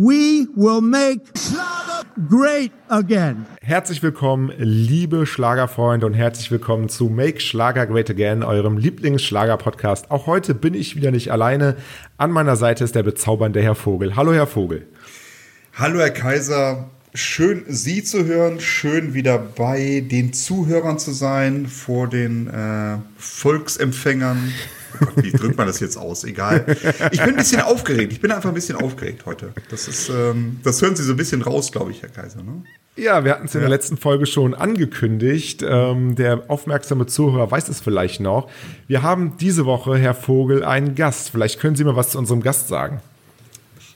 We will make Schlager great again. Herzlich willkommen, liebe Schlagerfreunde und herzlich willkommen zu Make Schlager Great Again, eurem Lieblingsschlager-Podcast. Auch heute bin ich wieder nicht alleine. An meiner Seite ist der bezaubernde Herr Vogel. Hallo, Herr Vogel. Hallo, Herr Kaiser. Schön, Sie zu hören. Schön, wieder bei den Zuhörern zu sein, vor den äh, Volksempfängern. Oh Gott, wie drückt man das jetzt aus? Egal. Ich bin ein bisschen aufgeregt. Ich bin einfach ein bisschen aufgeregt heute. Das ist, ähm, das hören Sie so ein bisschen raus, glaube ich, Herr Kaiser. Ne? Ja, wir hatten es in ja. der letzten Folge schon angekündigt. Ähm, der aufmerksame Zuhörer weiß es vielleicht noch. Wir haben diese Woche, Herr Vogel, einen Gast. Vielleicht können Sie mal was zu unserem Gast sagen.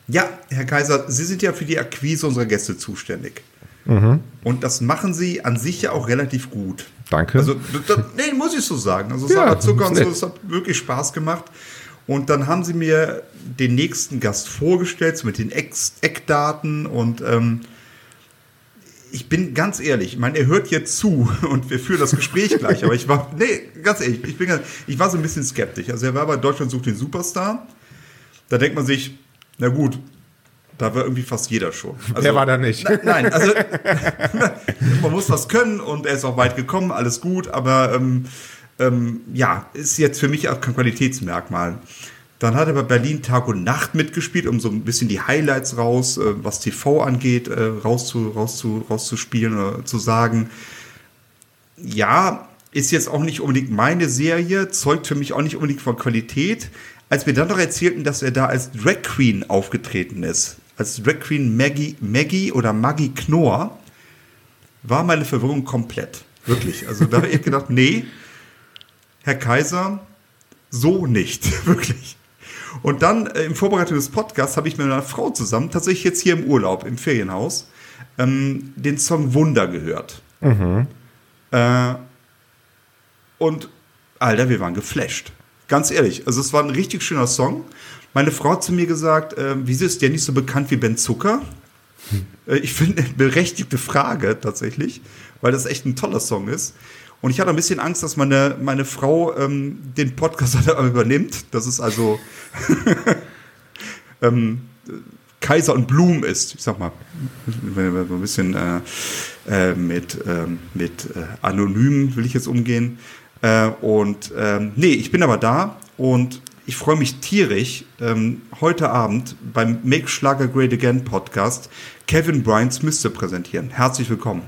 Ja, Herr Kaiser, Sie sind ja für die Akquise unserer Gäste zuständig. Mhm. Und das machen Sie an sich ja auch relativ gut. Danke. Also, das, nee, muss ich so sagen. Also, ja, Zucker und so, das hat wirklich Spaß gemacht. Und dann haben sie mir den nächsten Gast vorgestellt, so mit den Eckdaten. Und ähm, ich bin ganz ehrlich, ich meine, er hört jetzt zu und wir führen das Gespräch gleich. Aber ich war, nee, ganz ehrlich, ich, bin, ich war so ein bisschen skeptisch. Also, er war bei Deutschland sucht den Superstar. Da denkt man sich, na gut, da war irgendwie fast jeder schon. Also, Der war da nicht. Na, nein, also man muss was können und er ist auch weit gekommen, alles gut, aber ähm, ähm, ja, ist jetzt für mich auch kein Qualitätsmerkmal. Dann hat er bei Berlin Tag und Nacht mitgespielt, um so ein bisschen die Highlights raus, äh, was TV angeht, äh, rauszu, rauszu, rauszuspielen oder zu sagen. Ja, ist jetzt auch nicht unbedingt meine Serie, zeugt für mich auch nicht unbedingt von Qualität. Als wir dann noch erzählten, dass er da als Drag Queen aufgetreten ist, als Drag Queen Maggie, Maggie oder Maggie Knorr, war meine Verwirrung komplett. Wirklich. Also da habe ich gedacht, nee, Herr Kaiser, so nicht. Wirklich. Und dann äh, im Vorbereitung des Podcasts habe ich mit meiner Frau zusammen, tatsächlich jetzt hier im Urlaub, im Ferienhaus, ähm, den Song Wunder gehört. Mhm. Äh, und Alter, wir waren geflasht. Ganz ehrlich. Also es war ein richtig schöner Song. Meine Frau hat zu mir gesagt, äh, wieso ist der nicht so bekannt wie Ben Zucker? Äh, ich finde eine berechtigte Frage tatsächlich, weil das echt ein toller Song ist. Und ich hatte ein bisschen Angst, dass meine, meine Frau ähm, den Podcast übernimmt. Das ist also ähm, Kaiser und Blum ist. Ich sag mal, ein bisschen äh, äh, mit, ähm, mit äh, Anonym will ich jetzt umgehen. Und ähm, nee, ich bin aber da und ich freue mich tierisch, ähm, heute Abend beim Make Schlager Great Again Podcast Kevin Bryant Smith zu präsentieren. Herzlich willkommen.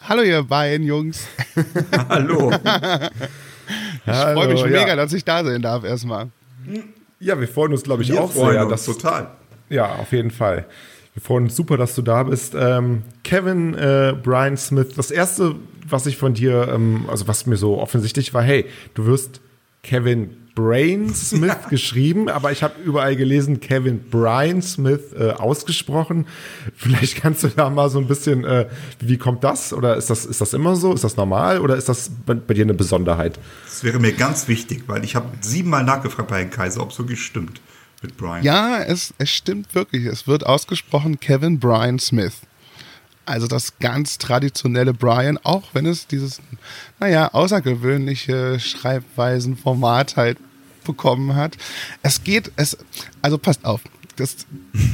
Hallo ihr beiden Jungs. Hallo. ich freue mich mega, ja. dass ich da sein darf erstmal. Ja, wir freuen uns, glaube ich, wir auch sehr. Uns total. Ja, auf jeden Fall. Wir freuen uns super, dass du da bist. Ähm, Kevin äh, Brian Smith, das erste, was ich von dir, ähm, also was mir so offensichtlich war, hey, du wirst Kevin Brain Smith geschrieben, aber ich habe überall gelesen Kevin Brian Smith äh, ausgesprochen. Vielleicht kannst du da mal so ein bisschen, äh, wie kommt das? Oder ist das, ist das immer so? Ist das normal oder ist das bei, bei dir eine Besonderheit? Das wäre mir ganz wichtig, weil ich habe siebenmal nachgefragt bei Herrn Kaiser, ob es wirklich stimmt mit Brian. Ja, es, es stimmt wirklich. Es wird ausgesprochen Kevin Brian Smith. Also das ganz traditionelle Brian, auch wenn es dieses, naja, außergewöhnliche Schreibweisenformat halt bekommen hat. Es geht, es, also passt auf, das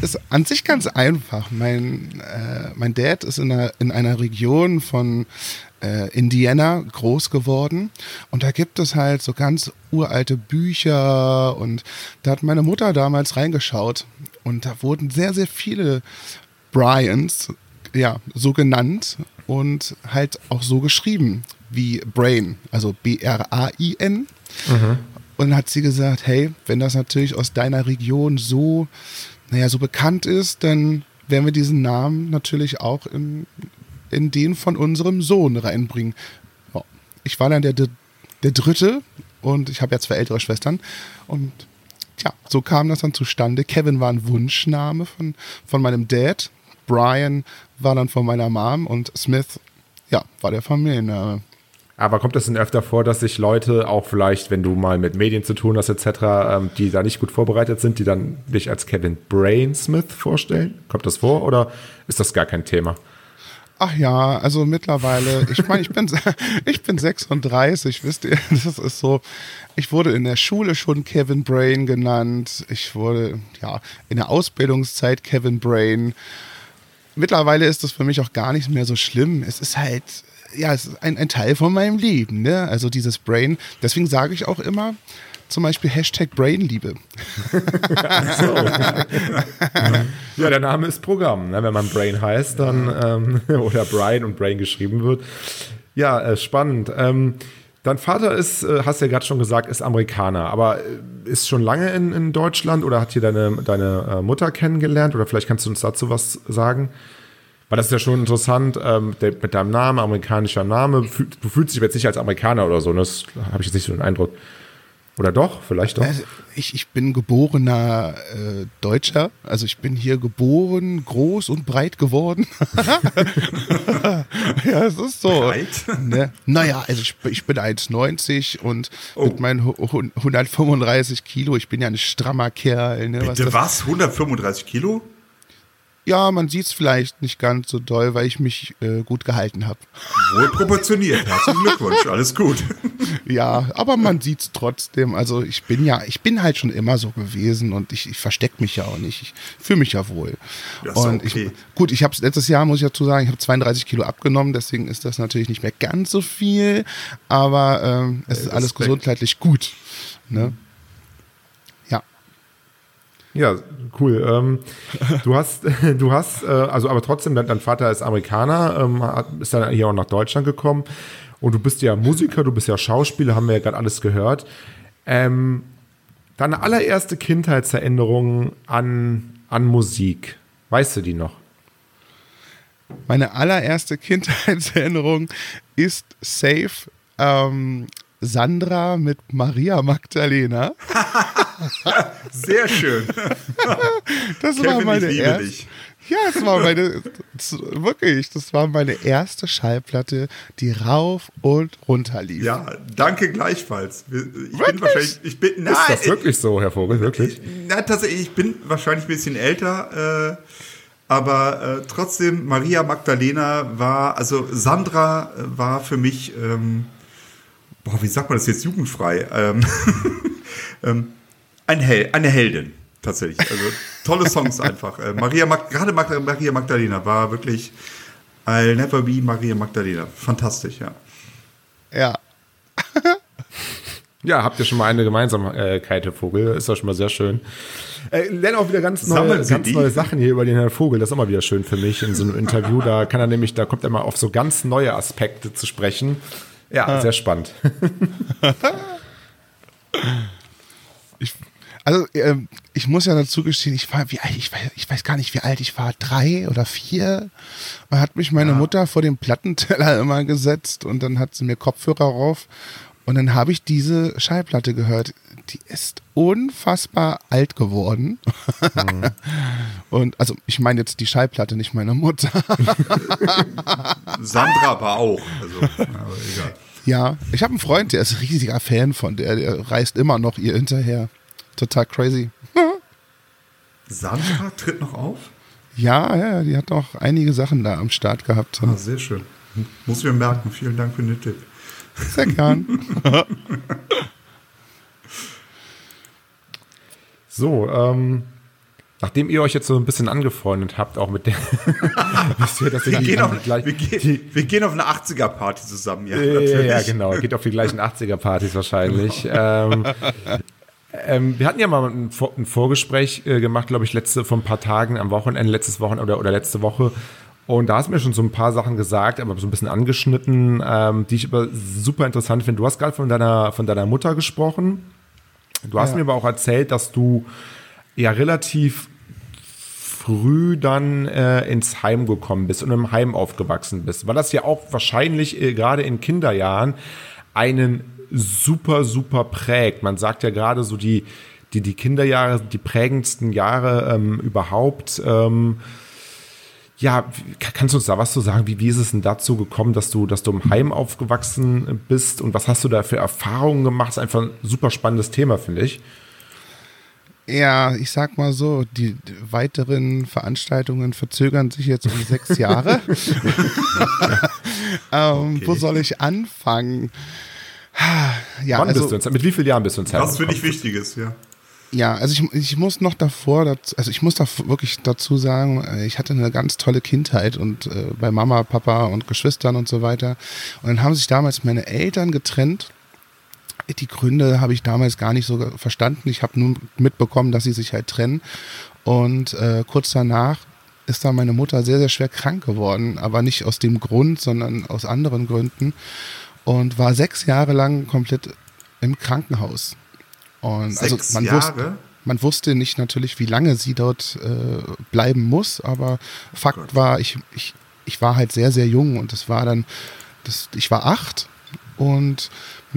ist an sich ganz einfach. Mein, äh, mein Dad ist in einer, in einer Region von äh, Indiana groß geworden und da gibt es halt so ganz uralte Bücher und da hat meine Mutter damals reingeschaut und da wurden sehr, sehr viele Bryans ja, so genannt und halt auch so geschrieben wie Brain, also B-R-A-I-N. Mhm. Und dann hat sie gesagt, hey, wenn das natürlich aus deiner Region so, naja, so bekannt ist, dann werden wir diesen Namen natürlich auch in, in den von unserem Sohn reinbringen. Ich war dann der, der, der Dritte und ich habe ja zwei ältere Schwestern und ja, so kam das dann zustande. Kevin war ein Wunschname von, von meinem Dad. Brian war dann von meiner Mom und Smith, ja, war der Familienname. Aber kommt es denn öfter vor, dass sich Leute auch vielleicht, wenn du mal mit Medien zu tun hast etc., ähm, die da nicht gut vorbereitet sind, die dann dich als Kevin Brainsmith vorstellen? Kommt das vor oder ist das gar kein Thema? Ach ja, also mittlerweile, ich meine, ich bin, ich bin 36, wisst ihr, das ist so, ich wurde in der Schule schon Kevin Brain genannt, ich wurde, ja, in der Ausbildungszeit Kevin Brain. Mittlerweile ist das für mich auch gar nicht mehr so schlimm. Es ist halt, ja, es ist ein, ein Teil von meinem Leben, ne? Also dieses Brain. Deswegen sage ich auch immer, zum Beispiel Hashtag Brainliebe. so. ja, der Name ist Programm. Ne? Wenn man Brain heißt, dann ähm, oder Brian und Brain geschrieben wird. Ja, äh, spannend. Ähm, dein Vater ist, äh, hast du ja gerade schon gesagt, ist Amerikaner, aber äh, ist schon lange in, in Deutschland oder hat hier deine, deine äh, Mutter kennengelernt? Oder vielleicht kannst du uns dazu was sagen? Weil das ist ja schon interessant, ähm, der, mit deinem Namen, amerikanischer Name, fühl, du fühlst dich jetzt nicht als Amerikaner oder so, ne? das habe ich jetzt nicht so den Eindruck. Oder doch? Vielleicht doch? Also ich, ich bin geborener äh, Deutscher. Also ich bin hier geboren, groß und breit geworden. ja, es ist so. Breit? Ne? Naja, also ich, ich bin 1,90 und oh. mit meinen 135 Kilo, ich bin ja ein strammer Kerl. Ne? Bitte was? was? 135 Kilo? Ja, man sieht es vielleicht nicht ganz so doll, weil ich mich äh, gut gehalten habe. Wohl proportioniert. Herzlichen Glückwunsch, alles gut. ja, aber man sieht es trotzdem. Also ich bin ja, ich bin halt schon immer so gewesen und ich, ich verstecke mich ja auch nicht. Ich fühle mich ja wohl. Das und okay. ich, gut, ich habe letztes Jahr, muss ich dazu sagen, ich habe 32 Kilo abgenommen, deswegen ist das natürlich nicht mehr ganz so viel, aber ähm, es ist alles gesundheitlich gut. Ne? Ja, cool. Ähm, du hast, du hast, äh, also aber trotzdem, dein, dein Vater ist Amerikaner, ähm, hat, ist dann hier auch nach Deutschland gekommen und du bist ja Musiker, du bist ja Schauspieler, haben wir ja gerade alles gehört. Ähm, deine allererste Kindheitserinnerung an, an Musik, weißt du die noch? Meine allererste Kindheitserinnerung ist safe ähm, Sandra mit Maria Magdalena. Sehr schön. Das Kevin, war meine erste. Ja, das war meine, das, wirklich, das war meine erste Schallplatte, die rauf und runter lief. Ja, danke gleichfalls. Ich wirklich? bin wahrscheinlich, ich bin, na, Ist das wirklich so, Herr Vogel, wirklich? Na, tatsächlich, ich bin wahrscheinlich ein bisschen älter, äh, aber äh, trotzdem, Maria Magdalena war, also Sandra äh, war für mich, ähm, boah, wie sagt man das jetzt jugendfrei? Ähm, ähm, ein Hel eine Heldin, tatsächlich. Also tolle Songs einfach. Äh, Maria Mag gerade Mag Maria Magdalena war wirklich I'll never be Maria Magdalena. Fantastisch, ja. Ja. ja, habt ihr schon mal eine Gemeinsamkeit, Herr Vogel? Ist doch schon mal sehr schön. Äh, lerne auch wieder ganz neue, ganz neue Sachen hier über den Herrn Vogel. Das ist immer wieder schön für mich in so einem Interview. Da kann er nämlich, da kommt er mal auf so ganz neue Aspekte zu sprechen. Ja, ah. sehr spannend. ich, also äh, ich muss ja dazu gestehen, ich war wie alt, ich weiß, ich weiß gar nicht, wie alt ich war, drei oder vier. Und hat mich meine ja. Mutter vor den Plattenteller immer gesetzt und dann hat sie mir Kopfhörer rauf und dann habe ich diese Schallplatte gehört. Die ist unfassbar alt geworden. Mhm. Und also ich meine jetzt die Schallplatte, nicht meine Mutter. Sandra aber auch. Also, aber egal. Ja, ich habe einen Freund, der ist ein riesiger Fan von der, der reist immer noch ihr hinterher. Total crazy. Sandra tritt noch auf? Ja, ja, die hat auch einige Sachen da am Start gehabt. Ah, sehr schön. Muss ich mir merken. Vielen Dank für den Tipp. Sehr gern. so, ähm, nachdem ihr euch jetzt so ein bisschen angefreundet habt, auch mit der. wisst ihr, dass wir, gehen auf, gleich, wir, gehen, wir, gehen auf, eine 80er-Party zusammen, ja. Ja, ja, genau. Geht auf die gleichen 80er-Partys wahrscheinlich. ähm, ähm, wir hatten ja mal ein, Vor ein Vorgespräch äh, gemacht, glaube ich, letzte vor ein paar Tagen am Wochenende, letztes Wochenende oder, oder letzte Woche. Und da hast du mir schon so ein paar Sachen gesagt, aber so ein bisschen angeschnitten, ähm, die ich aber super interessant finde. Du hast gerade von deiner, von deiner Mutter gesprochen. Du hast ja. mir aber auch erzählt, dass du ja relativ früh dann äh, ins Heim gekommen bist und im Heim aufgewachsen bist. Weil das ja auch wahrscheinlich äh, gerade in Kinderjahren einen super, super prägt. Man sagt ja gerade so die, die, die Kinderjahre die prägendsten Jahre ähm, überhaupt. Ähm, ja, kannst du uns da was zu sagen? Wie, wie ist es denn dazu gekommen, dass du, dass du im Heim aufgewachsen bist und was hast du da für Erfahrungen gemacht? Das ist einfach ein super spannendes Thema, finde ich. Ja, ich sag mal so, die weiteren Veranstaltungen verzögern sich jetzt um sechs Jahre. ähm, okay. Wo soll ich anfangen? Ja, Wann also, bist du in, mit wie vielen Jahren bist du in Zeit? Was für dich wichtig ist, ja. Ja, also ich, ich muss noch davor, also ich muss da wirklich dazu sagen, äh, ich hatte eine ganz tolle Kindheit und äh, bei Mama, Papa und Geschwistern und so weiter. Und dann haben sich damals meine Eltern getrennt die Gründe habe ich damals gar nicht so verstanden. Ich habe nur mitbekommen, dass sie sich halt trennen. Und äh, kurz danach ist dann meine Mutter sehr, sehr schwer krank geworden. Aber nicht aus dem Grund, sondern aus anderen Gründen. Und war sechs Jahre lang komplett im Krankenhaus. Und also sechs also man Jahre? wusste, man wusste nicht natürlich, wie lange sie dort äh, bleiben muss. Aber Fakt oh war, ich, ich, ich war halt sehr, sehr jung. Und das war dann, das, ich war acht. Und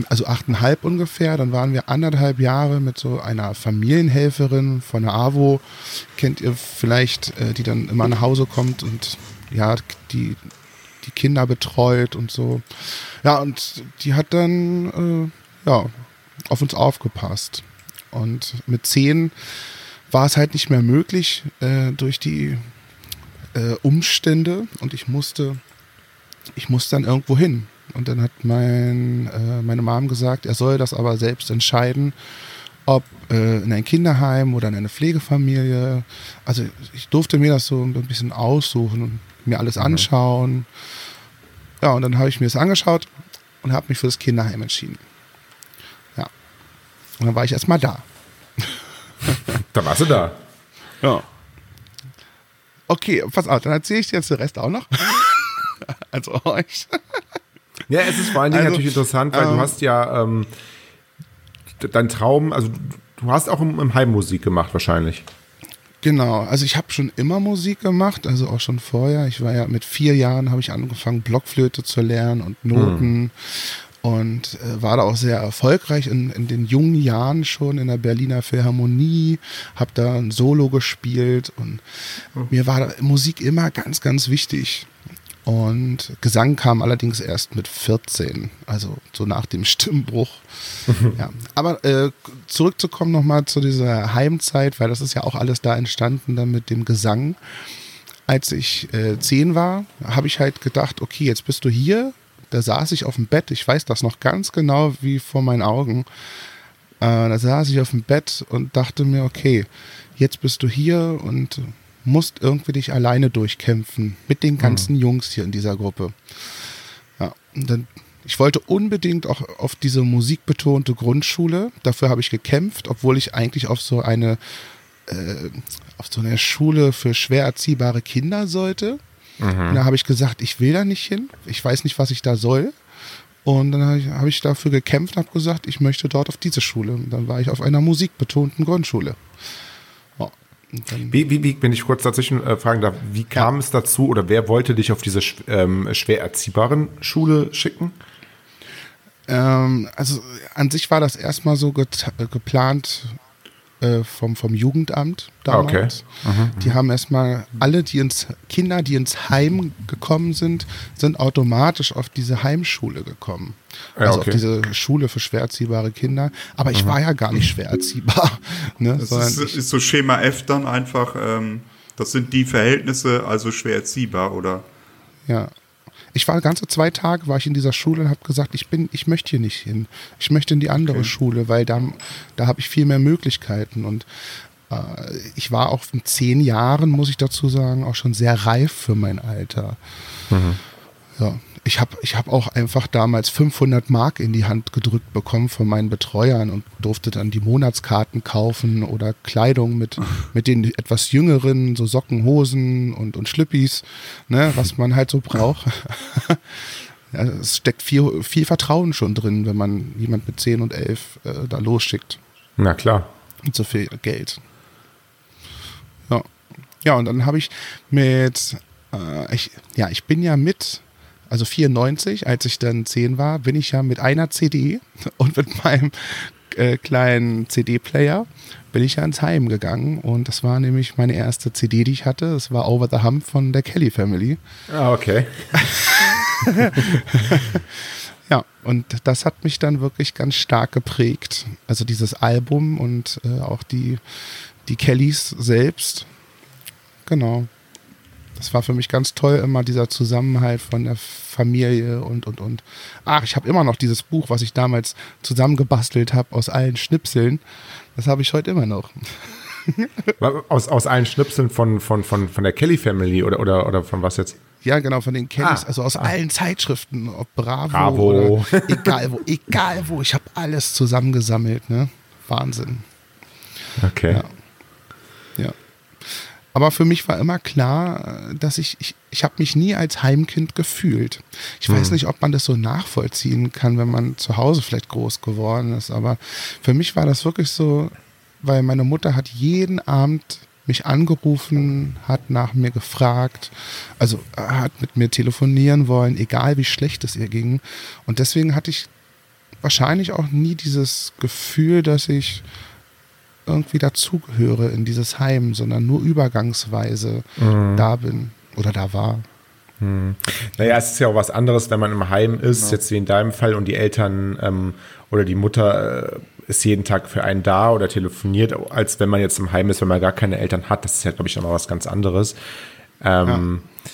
also achteinhalb ungefähr. Dann waren wir anderthalb Jahre mit so einer Familienhelferin von der AWO, kennt ihr vielleicht, äh, die dann immer nach Hause kommt und ja, die, die Kinder betreut und so. Ja, und die hat dann äh, ja, auf uns aufgepasst. Und mit zehn war es halt nicht mehr möglich äh, durch die äh, Umstände und ich musste, ich musste dann irgendwo hin. Und dann hat mein, äh, meine Mom gesagt, er soll das aber selbst entscheiden, ob äh, in ein Kinderheim oder in eine Pflegefamilie. Also ich durfte mir das so ein bisschen aussuchen und mir alles mhm. anschauen. Ja, und dann habe ich mir das angeschaut und habe mich für das Kinderheim entschieden. Ja. Und dann war ich erstmal da. da warst du da. Ja. Okay, pass auf, dann erzähle ich dir jetzt den Rest auch noch. also euch. Ja, es ist vor allen Dingen also, natürlich interessant, weil ähm, du hast ja ähm, dein Traum, also du hast auch im, im Heim Musik gemacht wahrscheinlich. Genau, also ich habe schon immer Musik gemacht, also auch schon vorher. Ich war ja mit vier Jahren habe ich angefangen Blockflöte zu lernen und Noten hm. und äh, war da auch sehr erfolgreich in, in den jungen Jahren schon in der Berliner Philharmonie, habe da ein Solo gespielt und hm. mir war Musik immer ganz, ganz wichtig. Und Gesang kam allerdings erst mit 14, also so nach dem Stimmbruch. ja. Aber äh, zurückzukommen nochmal zu dieser Heimzeit, weil das ist ja auch alles da entstanden dann mit dem Gesang. Als ich äh, zehn war, habe ich halt gedacht, okay, jetzt bist du hier. Da saß ich auf dem Bett, ich weiß das noch ganz genau wie vor meinen Augen. Äh, da saß ich auf dem Bett und dachte mir, okay, jetzt bist du hier und musst irgendwie dich alleine durchkämpfen mit den ganzen mhm. Jungs hier in dieser Gruppe. Ja, dann, ich wollte unbedingt auch auf diese musikbetonte Grundschule. Dafür habe ich gekämpft, obwohl ich eigentlich auf so eine äh, auf so eine Schule für schwer erziehbare Kinder sollte. Mhm. Da habe ich gesagt, ich will da nicht hin. Ich weiß nicht, was ich da soll. Und dann habe ich, hab ich, dafür gekämpft und habe gesagt, ich möchte dort auf diese Schule. Und dann war ich auf einer musikbetonten Grundschule. Wie, wie, wie, wenn ich kurz dazwischen äh, fragen darf, wie kam ja. es dazu oder wer wollte dich auf diese ähm, schwer erziehbaren Schule schicken? Ähm, also an sich war das erstmal so geplant äh, vom, vom Jugendamt damals. Okay. Mhm, die haben erstmal alle, die ins Kinder, die ins Heim gekommen sind, sind automatisch auf diese Heimschule gekommen. Ja, also okay. auf diese Schule für schwer erziehbare Kinder. Aber ich mhm. war ja gar nicht schwer erziehbar. Ne? Das ist, ist, so Schema F dann einfach, ähm, das sind die Verhältnisse, also schwer erziehbar, oder? Ja, ich war ganze zwei Tage war ich in dieser Schule und habe gesagt, ich bin, ich möchte hier nicht hin. Ich möchte in die andere okay. Schule, weil da, da habe ich viel mehr Möglichkeiten. Und äh, ich war auch in zehn Jahren, muss ich dazu sagen, auch schon sehr reif für mein Alter. Mhm. Ja, ich habe ich hab auch einfach damals 500 Mark in die Hand gedrückt bekommen von meinen Betreuern und durfte dann die Monatskarten kaufen oder Kleidung mit, mit den etwas jüngeren, so Socken, Hosen und, und Schlüppis, ne, was man halt so braucht. ja, es steckt viel, viel Vertrauen schon drin, wenn man jemand mit 10 und 11 äh, da losschickt. Na klar. Mit so viel Geld. Ja. Ja, und dann habe ich mit, äh, ich, ja, ich bin ja mit also 94, als ich dann 10 war, bin ich ja mit einer CD und mit meinem äh, kleinen CD-Player bin ich ja ins Heim gegangen und das war nämlich meine erste CD, die ich hatte. Das war Over the Hump von der Kelly Family. Ah, okay. Ja, und das hat mich dann wirklich ganz stark geprägt. Also dieses Album und äh, auch die, die Kellys selbst. Genau. Das war für mich ganz toll, immer dieser Zusammenhalt von der Familie und, und, und. Ach, ich habe immer noch dieses Buch, was ich damals zusammengebastelt habe aus allen Schnipseln. Das habe ich heute immer noch. aus, aus allen Schnipseln von, von, von, von der Kelly Family oder, oder, oder von was jetzt? Ja, genau, von den Kellys, ah, also aus ah. allen Zeitschriften, ob Bravo, Bravo. oder egal wo, egal wo, ich habe alles zusammengesammelt, ne? Wahnsinn. Okay. Ja. ja. Aber für mich war immer klar, dass ich, ich, ich habe mich nie als Heimkind gefühlt. Ich weiß hm. nicht, ob man das so nachvollziehen kann, wenn man zu Hause vielleicht groß geworden ist, aber für mich war das wirklich so, weil meine Mutter hat jeden Abend mich angerufen, hat nach mir gefragt, also hat mit mir telefonieren wollen, egal wie schlecht es ihr ging. Und deswegen hatte ich wahrscheinlich auch nie dieses Gefühl, dass ich irgendwie dazugehöre in dieses Heim, sondern nur übergangsweise mhm. da bin oder da war. Hm. Naja, es ist ja auch was anderes, wenn man im Heim ist, genau. jetzt wie in deinem Fall, und die Eltern ähm, oder die Mutter äh, ist jeden Tag für einen da oder telefoniert, als wenn man jetzt im Heim ist, wenn man gar keine Eltern hat. Das ist ja, glaube ich, nochmal was ganz anderes. Ähm, ja.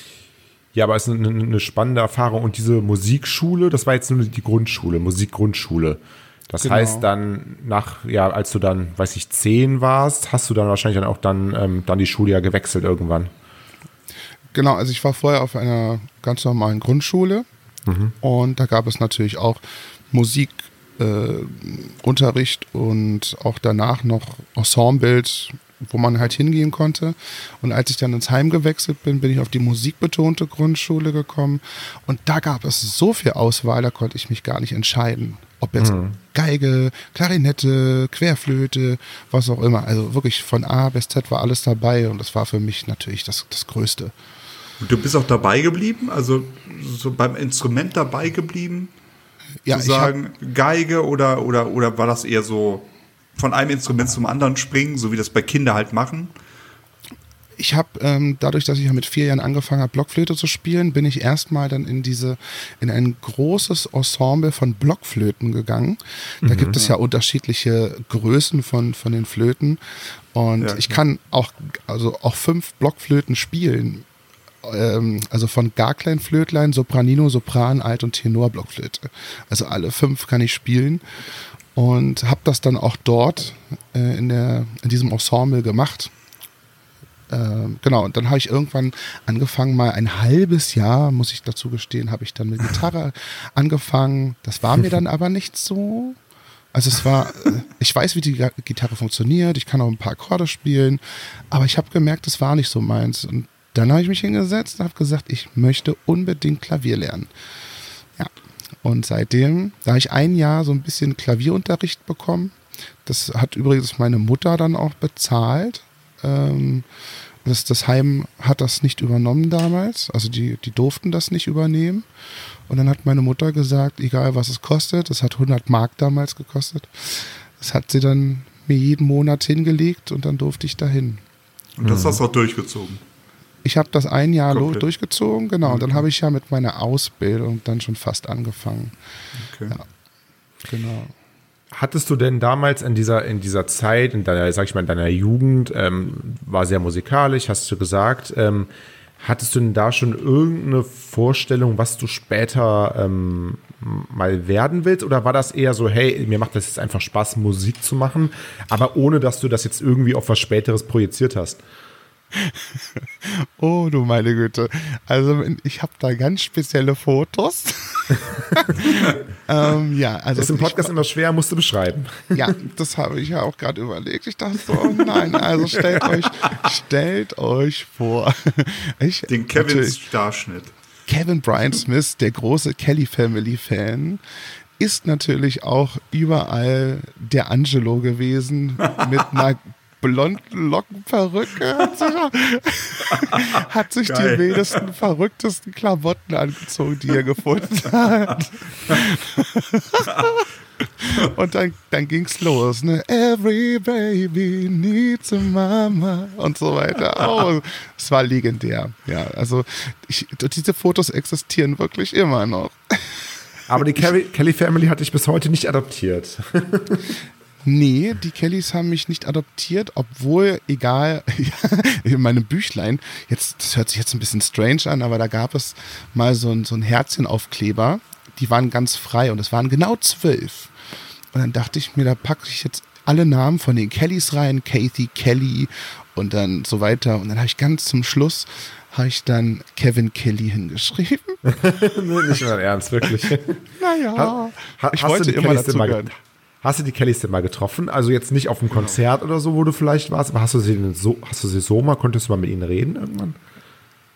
ja. aber es ist eine, eine, spannende Erfahrung. Und diese Musikschule, das war jetzt nur die Grundschule, Musikgrundschule. Das genau. heißt dann nach, ja, als du dann, weiß ich, zehn warst, hast du dann wahrscheinlich dann auch dann, ähm, dann die Schule ja gewechselt irgendwann. Genau, also ich war vorher auf einer ganz normalen Grundschule mhm. und da gab es natürlich auch Musikunterricht äh, und auch danach noch Ensembles, wo man halt hingehen konnte. Und als ich dann ins Heim gewechselt bin, bin ich auf die musikbetonte Grundschule gekommen und da gab es so viel Auswahl, da konnte ich mich gar nicht entscheiden. Ob jetzt mhm. Geige, Klarinette, Querflöte, was auch immer. Also wirklich von A bis Z war alles dabei und das war für mich natürlich das, das Größte. Und du bist auch dabei geblieben? Also so beim Instrument dabei geblieben? Ja, zu sagen, Geige oder, oder, oder war das eher so von einem Instrument zum anderen springen, so wie das bei Kindern halt machen? Ich habe ähm, dadurch, dass ich ja mit vier Jahren angefangen habe, Blockflöte zu spielen, bin ich erstmal dann in diese in ein großes Ensemble von Blockflöten gegangen. Da mhm. gibt es ja unterschiedliche Größen von von den Flöten und ja, ich kann auch also auch fünf Blockflöten spielen ähm, also von gar klein Flötlein, Sopranino, Sopran, Alt- und Tenor-Blockflöte. Also alle fünf kann ich spielen und habe das dann auch dort äh, in, der, in diesem Ensemble gemacht. Ähm, genau, und dann habe ich irgendwann angefangen, mal ein halbes Jahr, muss ich dazu gestehen, habe ich dann mit Gitarre angefangen. Das war mir dann aber nicht so. Also es war, äh, ich weiß, wie die Gitarre funktioniert, ich kann auch ein paar Akkorde spielen, aber ich habe gemerkt, das war nicht so meins. Und dann habe ich mich hingesetzt und habe gesagt, ich möchte unbedingt Klavier lernen. Ja. Und seitdem, da habe ich ein Jahr so ein bisschen Klavierunterricht bekommen. Das hat übrigens meine Mutter dann auch bezahlt. Ähm, das, das Heim hat das nicht übernommen damals. Also die, die durften das nicht übernehmen. Und dann hat meine Mutter gesagt, egal was es kostet, das hat 100 Mark damals gekostet. Das hat sie dann mir jeden Monat hingelegt und dann durfte ich dahin. Und das mhm. hast du auch durchgezogen? Ich habe das ein Jahr Komplett. durchgezogen, genau. Und dann mhm. habe ich ja mit meiner Ausbildung dann schon fast angefangen. Okay. Ja, genau. Hattest du denn damals in dieser, in dieser Zeit, in deiner, sag ich mal, in deiner Jugend, ähm, war sehr musikalisch, hast du gesagt, ähm, hattest du denn da schon irgendeine Vorstellung, was du später ähm, mal werden willst? Oder war das eher so, hey, mir macht das jetzt einfach Spaß, Musik zu machen, aber ohne dass du das jetzt irgendwie auf was Späteres projiziert hast? oh, du meine Güte. Also ich habe da ganz spezielle Fotos. ähm, ja, also ist im Podcast ich, immer schwer, musst du beschreiben. ja, das habe ich ja auch gerade überlegt. Ich dachte so, oh nein, also stellt euch, stellt euch vor. Ich, Den Kevin Starschnitt. Kevin Brian Smith, der große Kelly Family Fan, ist natürlich auch überall der Angelo gewesen mit einer blonden Lockenperücke, hat sich, hat sich die wildesten, verrücktesten Klamotten angezogen, die er gefunden hat. Und dann, dann ging's los, ne? Every baby needs a mama und so weiter. Oh, es war legendär. Ja, also ich, diese Fotos existieren wirklich immer noch. Aber die Kelly, Kelly Family hat dich bis heute nicht adoptiert. Nee, die Kellys haben mich nicht adoptiert, obwohl, egal, in meinem Büchlein, jetzt, das hört sich jetzt ein bisschen strange an, aber da gab es mal so ein, so ein Herzchenaufkleber, die waren ganz frei und es waren genau zwölf. Und dann dachte ich mir, da packe ich jetzt alle Namen von den Kellys rein, Kathy, Kelly und dann so weiter. Und dann habe ich ganz zum Schluss habe ich dann Kevin Kelly hingeschrieben. nicht mal ernst, wirklich. Naja, Ha- ich hast wollte immer dazu gehören. Hast du die Kellys denn mal getroffen? Also jetzt nicht auf einem Konzert oder so, wo du vielleicht warst, aber hast du sie denn so, hast du sie so mal, konntest du mal mit ihnen reden irgendwann?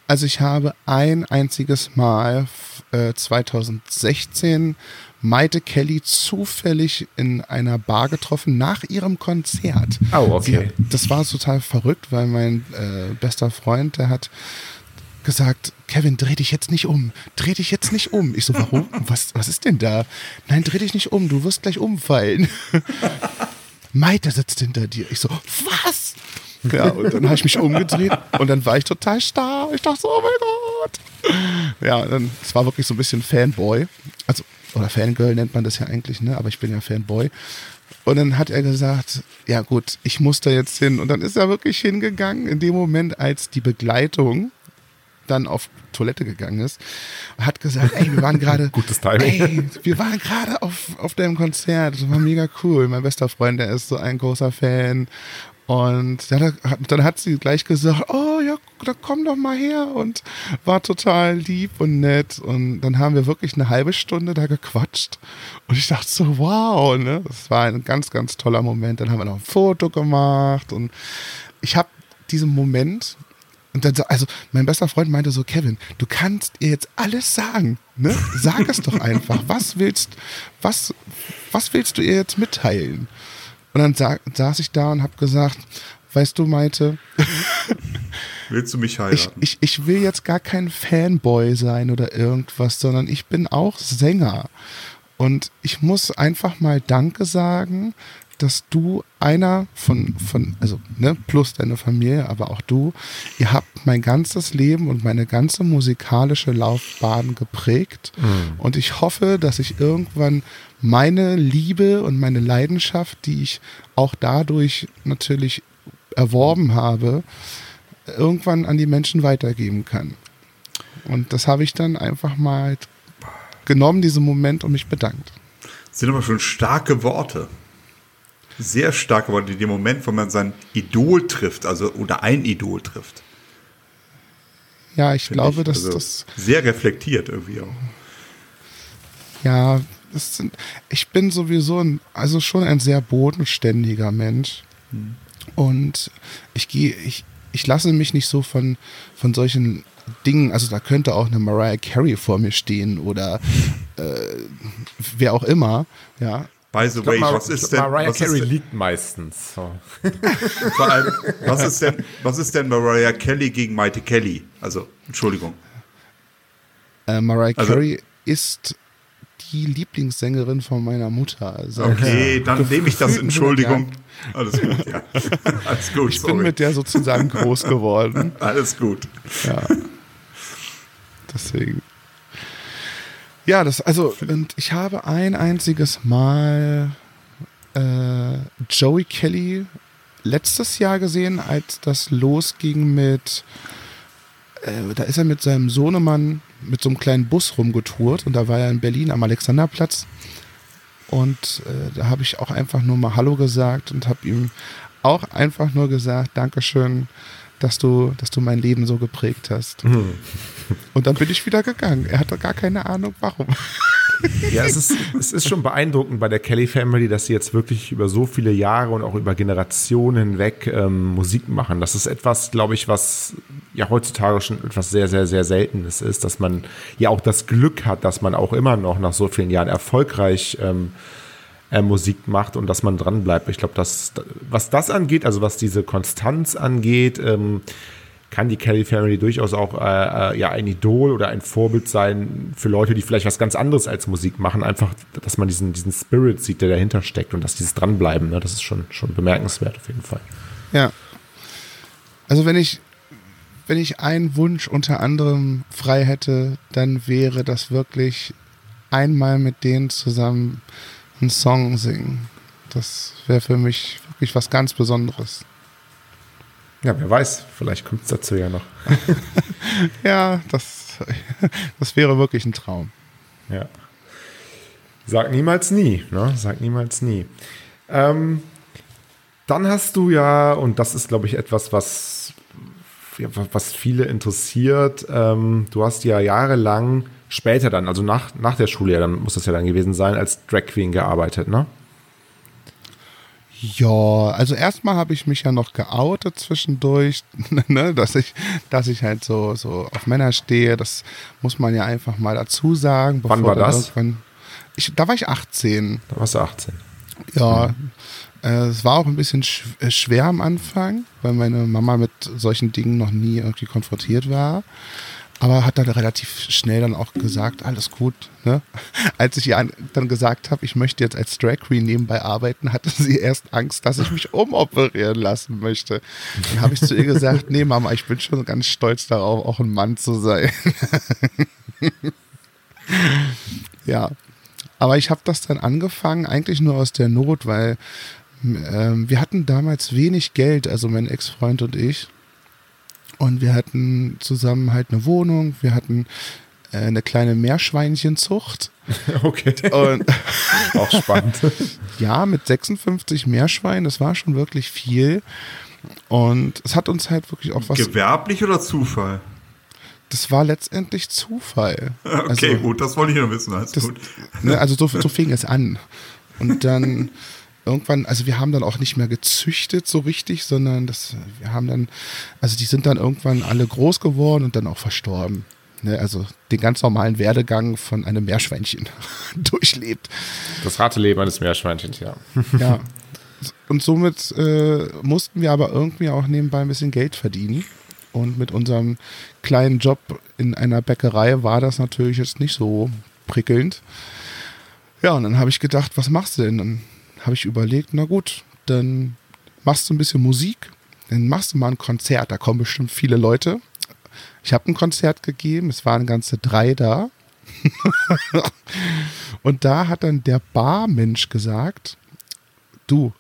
Also ich habe ein einziges Mal äh, 2016 Maite Kelly zufällig in einer Bar getroffen nach ihrem Konzert. Oh, okay. Sie, das war total verrückt, weil mein äh, bester Freund, der hat gesagt, Kevin, dreh dich jetzt nicht um. Dreh dich jetzt nicht um. Ich so, warum? Was, was ist denn da? Nein, dreh dich nicht um, du wirst gleich umfallen. Maite sitzt hinter dir. Ich so, was? Ja, und dann habe ich mich umgedreht und dann war ich total starr. Ich dachte so, oh mein Gott. Ja, dann, es war wirklich so ein bisschen Fanboy. Also, oder Fangirl nennt man das ja eigentlich, ne? Aber ich bin ja Fanboy. Und dann hat er gesagt, ja gut, ich muss da jetzt hin. Und dann ist er wirklich hingegangen in dem Moment, als die Begleitung dann auf Toilette gegangen ist, hat gesagt, ey, wir waren gerade, Gutes Timing. ey, wir waren gerade auf, auf deinem Konzert, das war mega cool. Mein bester Freund, der ist so ein großer Fan. Und dann hat, dann hat sie gleich gesagt, oh ja, da komm doch mal her und war total lieb und nett. Und dann haben wir wirklich eine halbe Stunde da gequatscht. Und ich dachte so, wow, ne? Das war ein ganz, ganz toller Moment. Dann haben wir noch ein Foto gemacht und ich habe diesen Moment, und dann, also mein bester Freund meinte so, Kevin, du kannst ihr jetzt alles sagen, ne? Sag es doch einfach. Was willst, was, was willst du ihr jetzt mitteilen? Und dann sa saß ich da und habe gesagt, weißt du, Maite, Willst du mich ich, heiraten? ich, ich will jetzt gar kein Fanboy sein oder irgendwas, sondern ich bin auch Sänger. Und ich muss einfach mal Danke sagen, dass du einer von, von also ne, plus deine Familie, aber auch du, ihr habt mein ganzes Leben und meine ganze musikalische Laufbahn geprägt. Und ich hoffe, dass ich irgendwann meine Liebe und meine Leidenschaft, die ich auch dadurch natürlich erworben habe, irgendwann an die Menschen weitergeben kann. Und das habe ich dann einfach mal genommen, diesen Moment, und mich bedankt. Das sind aber schon starke Worte. Sehr starke Worte in dem Moment, wo man sein Idol trifft, also oder ein Idol trifft. Ja, ich finde glaube, ich. dass Also das, sehr reflektiert irgendwie auch. ja, das sind, ich bin sowieso ein, also schon ein sehr bodenständiger Mensch. Und ich gehe, ich, ich lasse mich nicht so von, von solchen Dingen, also da könnte auch eine Mariah Carey vor mir stehen oder äh, wer auch immer, ja. By the glaub, way, Mar- was ist denn, Mariah was Carey ist denn, liegt meistens. So. vor allem, was ist denn, was ist denn Mariah Kelly gegen Maite Kelly? Also, Entschuldigung. Äh, Mariah Also- Carey ist die Lieblingssängerin von meiner Mutter. Also Okay, dann nehme ich das, Entschuldigung. Alles gut, ja. Alles gut, Ich bin sorry. mit der sozusagen groß geworden. Alles gut. Ja. Deswegen. Ja, das, also, und ich habe ein einziges Mal äh, Joey Kelly letztes Jahr gesehen, als das losging mit, äh, da ist er mit seinem Sohnemann mit so einem kleinen Bus rumgetourt und da war er in Berlin am Alexanderplatz. Und äh, da habe ich auch einfach nur mal Hallo gesagt und habe ihm auch einfach nur gesagt, Dankeschön, dass du, dass du mein Leben so geprägt hast. Und dann bin ich wieder gegangen. Er hatte gar keine Ahnung, warum. Ja, es ist, es ist schon beeindruckend bei der Kelly Family, dass sie jetzt wirklich über so viele Jahre und auch über Generationen hinweg ähm, Musik machen. Das ist etwas, glaube ich, was ja heutzutage schon etwas sehr, sehr, sehr Seltenes ist, dass man ja auch das Glück hat, dass man auch immer noch nach so vielen Jahren erfolgreich ähm, äh, Musik macht und dass man dran bleibt. Ich glaube, dass was das angeht, also was diese Konstanz angeht, ähm, kann die Kelly Family durchaus auch äh, äh, ja ein Idol oder ein Vorbild sein für Leute, die vielleicht was ganz anderes als Musik machen. Einfach, dass man diesen, diesen Spirit sieht, der dahinter steckt und dass dieses Dranbleiben, ne, das ist schon, schon bemerkenswert auf jeden Fall. Ja. Also wenn ich, wenn ich einen Wunsch unter anderem frei hätte, dann wäre das wirklich einmal mit denen zusammen einen Song singen. Das wäre für mich wirklich was ganz Besonderes. Ja, wer weiß, vielleicht kommt es dazu ja noch. ja, das, das wäre wirklich ein Traum. Ja. Sag niemals nie, ne? Sag niemals nie. Ähm, dann hast du ja, und das ist, glaube ich, etwas, was, was viele interessiert, ähm, du hast ja jahrelang später dann, also nach, nach der Schule, ja, dann muss das ja dann gewesen sein, als Drag Queen gearbeitet, ne? Ja, also erstmal habe ich mich ja noch geoutet zwischendurch, ne, dass ich, dass ich halt so, so auf Männer stehe. Das muss man ja einfach mal dazu sagen. Wann war das? Ich, da war ich 18. Da warst du 18. Ja, mhm. äh, es war auch ein bisschen äh, schwer am Anfang, weil meine Mama mit solchen Dingen noch nie irgendwie konfrontiert war aber hat dann relativ schnell dann auch gesagt, alles gut. Ne? Als ich ihr dann gesagt habe, ich möchte jetzt als Drag Queen nebenbei arbeiten, hatte sie erst Angst, dass ich mich umoperieren lassen möchte. Dann habe ich zu ihr gesagt, nee Mama, ich bin schon ganz stolz darauf, auch ein Mann zu sein. ja, aber ich habe das dann angefangen, eigentlich nur aus der Not, weil ähm, wir hatten damals wenig Geld, also mein Ex-Freund und ich. Und wir hatten zusammen halt eine Wohnung, wir hatten äh, eine kleine Meerschweinchenzucht. Okay. Und auch spannend. ja, mit 56 Meerschweinen, das war schon wirklich viel. Und es hat uns halt wirklich auch was. Gewerblich oder Zufall? Das war letztendlich Zufall. Okay, also, gut, das wollte ich nur wissen. Das, ne, also so, so fing es an. Und dann irgendwann, also wir haben dann auch nicht mehr gezüchtet so richtig, sondern das, wir haben dann, also die sind dann irgendwann alle groß geworden und dann auch verstorben. Ne, also den ganz normalen Werdegang von einem Meerschweinchen durchlebt. Das harte Leben eines Meerschweinchens, ja. Ja. Und somit äh, mussten wir aber irgendwie auch nebenbei ein bisschen Geld verdienen. Und mit unserem kleinen Job in einer Bäckerei war das natürlich jetzt nicht so prickelnd. Ja, und dann habe ich gedacht, was machst du denn? Dann habe ich überlegt, na gut, dann machst du ein bisschen Musik, dann machst du mal ein Konzert, da kommen bestimmt viele Leute. Ich habe ein Konzert gegeben, es waren ganze drei da. und da hat dann der Barmensch gesagt, du,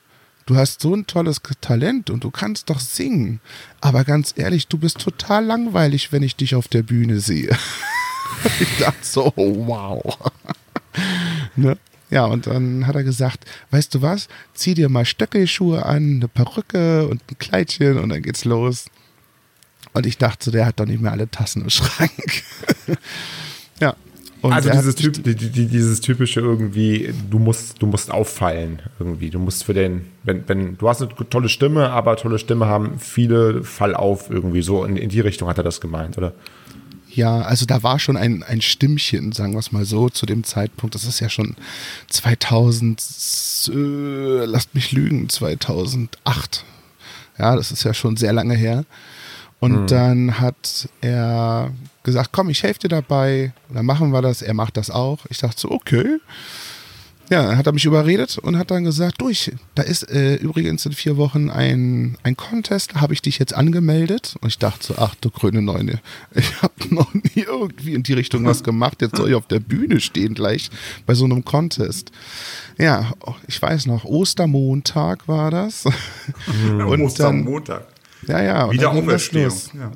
du hast so ein tolles Talent und du kannst doch singen. Aber ganz ehrlich, du bist total langweilig, wenn ich dich auf der Bühne sehe. ich dachte so, wow. ne? Ja, und dann hat er gesagt, weißt du was, zieh dir mal Stöckelschuhe an, eine Perücke und ein Kleidchen und dann geht's los. Und ich dachte, so, der hat doch nicht mehr alle Tassen im Schrank. ja. Und also dieses, typ, die, die, dieses typische irgendwie, du musst, du musst auffallen irgendwie. Du musst für den, wenn, wenn, du hast eine tolle Stimme, aber tolle Stimme haben viele Fall auf irgendwie. So in, in die Richtung hat er das gemeint, oder? Ja, also da war schon ein, ein Stimmchen, sagen wir es mal so, zu dem Zeitpunkt. Das ist ja schon 2000, äh, lasst mich lügen, 2008. Ja, das ist ja schon sehr lange her. Und hm. dann hat er gesagt, komm, ich helfe dir dabei. dann machen wir das. Er macht das auch. Ich dachte so, okay. Ja, dann hat er mich überredet und hat dann gesagt, durch, da ist äh, übrigens in vier Wochen ein, ein Contest, habe ich dich jetzt angemeldet. Und ich dachte so, ach du grüne Neune, ich habe noch nie irgendwie in die Richtung was gemacht. Jetzt soll ich auf der Bühne stehen gleich bei so einem Contest. Ja, ich weiß noch, Ostermontag war das. Mhm. und Ostermontag. Ja, ja. Wieder Auferstehung. Ja.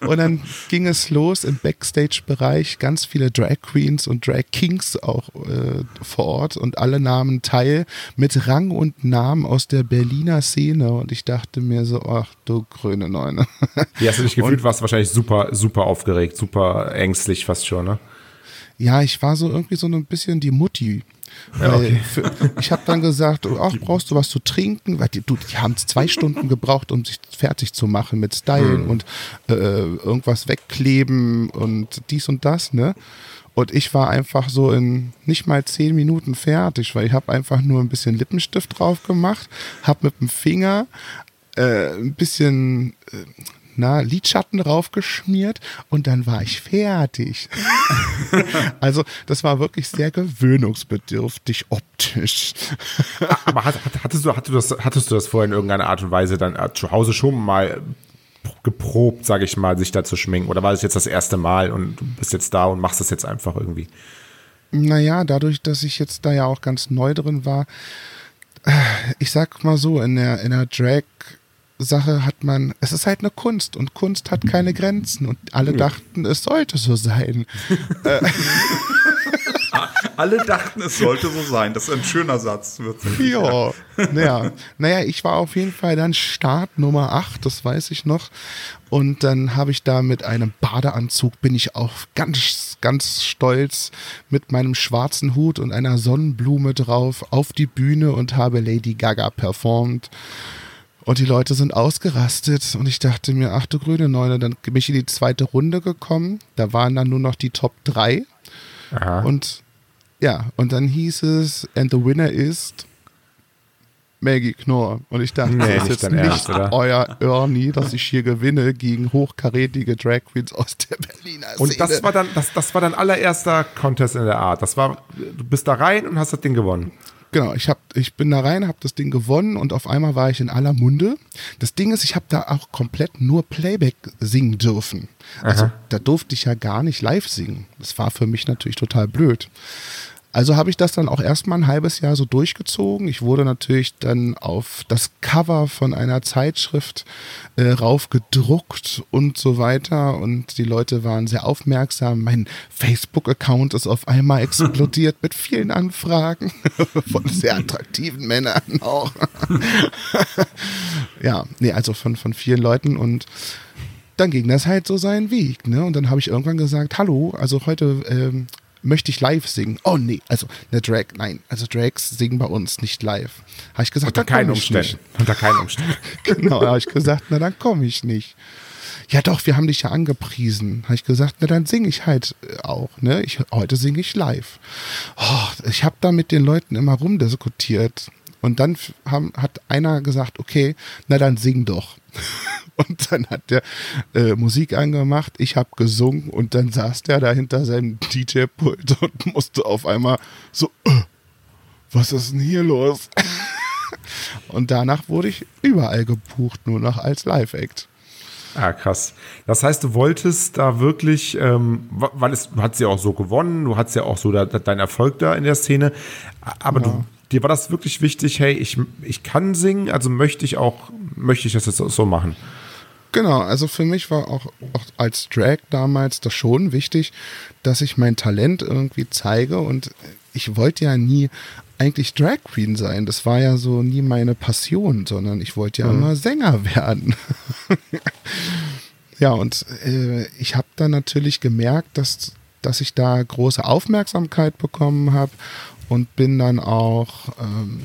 und dann ging es los im Backstage-Bereich. Ganz viele Drag Queens und Drag Kings auch äh, vor Ort und alle nahmen teil mit Rang und Namen aus der Berliner Szene. Und ich dachte mir so, ach du grüne Neune. Wie hast du dich gefühlt? Und, warst wahrscheinlich super, super aufgeregt, super ängstlich fast schon, ne? Ja, ich war so irgendwie so ein bisschen die Mutti ja, okay. für, ich habe dann gesagt, ach, brauchst du was zu trinken? Weil die, du, die haben zwei Stunden gebraucht, um sich fertig zu machen mit Stylen hm. und äh, irgendwas wegkleben und dies und das, ne? Und ich war einfach so in nicht mal zehn Minuten fertig, weil ich habe einfach nur ein bisschen Lippenstift drauf gemacht, habe mit dem Finger äh, ein bisschen äh, na, Lidschatten draufgeschmiert und dann war ich fertig. also das war wirklich sehr gewöhnungsbedürftig optisch. Aber hattest, du, hattest, du das, hattest du das vorher in irgendeiner Art und Weise dann äh, zu Hause schon mal geprobt, sage ich mal, sich da zu schminken? Oder war das jetzt das erste Mal und du bist jetzt da und machst das jetzt einfach irgendwie? Naja, dadurch, dass ich jetzt da ja auch ganz neu drin war, äh, ich sag mal so, in der, in der Drag-Sache hat man, es ist halt eine Kunst und Kunst hat keine Grenzen und alle dachten, es sollte so sein. Äh, Alle dachten, es sollte so sein. Das ist ein schöner Satz. Ja, naja. naja, ich war auf jeden Fall dann Start Nummer 8, das weiß ich noch. Und dann habe ich da mit einem Badeanzug, bin ich auch ganz, ganz stolz mit meinem schwarzen Hut und einer Sonnenblume drauf auf die Bühne und habe Lady Gaga performt. Und die Leute sind ausgerastet und ich dachte mir, ach du grüne Neune, dann bin ich in die zweite Runde gekommen. Da waren dann nur noch die Top 3. Aha. Und ja, und dann hieß es, and the winner ist Maggie Knorr. Und ich dachte, Nee, das ist jetzt nicht Ernst, euer Ernie, dass ich hier gewinne gegen hochkarätige Drag Queens aus der Berliner Szene. Und das war dann, das, das war dein allererster Contest in der Art. Das war, du bist da rein und hast das Ding gewonnen. Genau, ich, hab, ich bin da rein, habe das Ding gewonnen und auf einmal war ich in aller Munde. Das Ding ist, ich habe da auch komplett nur Playback singen dürfen. Also da durfte ich ja gar nicht live singen. Das war für mich natürlich total blöd. Also habe ich das dann auch erstmal ein halbes Jahr so durchgezogen. Ich wurde natürlich dann auf das Cover von einer Zeitschrift äh, raufgedruckt und so weiter. Und die Leute waren sehr aufmerksam. Mein Facebook-Account ist auf einmal explodiert mit vielen Anfragen von sehr attraktiven Männern auch. ja, nee, also von, von vielen Leuten und dann ging das halt so seinen Weg. Ne? Und dann habe ich irgendwann gesagt, hallo, also heute ähm, möchte ich live singen. Oh nee, also eine Drag, nein, also Drags singen bei uns nicht live. Habe ich gesagt, Unter keinen Umständen. Unter keinen Umständen. Genau, habe ich gesagt, na dann komme ich nicht. Ja doch, wir haben dich ja angepriesen. Habe ich gesagt, na dann singe ich halt äh, auch. Ne? Ich, heute singe ich live. Oh, ich habe da mit den Leuten immer rumdiskutiert. Und dann haben, hat einer gesagt, okay, na dann sing doch. Und dann hat der äh, Musik angemacht, ich habe gesungen und dann saß der da hinter seinem DJ-Pult und musste auf einmal so, äh, was ist denn hier los? Und danach wurde ich überall gebucht, nur noch als Live-Act. Ah, krass. Das heißt, du wolltest da wirklich, ähm, weil es, du hast ja auch so gewonnen, du hattest ja auch so da, da, deinen Erfolg da in der Szene, aber du, dir war das wirklich wichtig, hey, ich, ich kann singen, also möchte ich auch, möchte ich das jetzt so machen. Genau, also für mich war auch, auch als Drag damals das schon wichtig, dass ich mein Talent irgendwie zeige und ich wollte ja nie eigentlich Drag Queen sein. Das war ja so nie meine Passion, sondern ich wollte ja immer Sänger werden. ja, und äh, ich habe dann natürlich gemerkt, dass, dass ich da große Aufmerksamkeit bekommen habe und bin dann auch, ähm,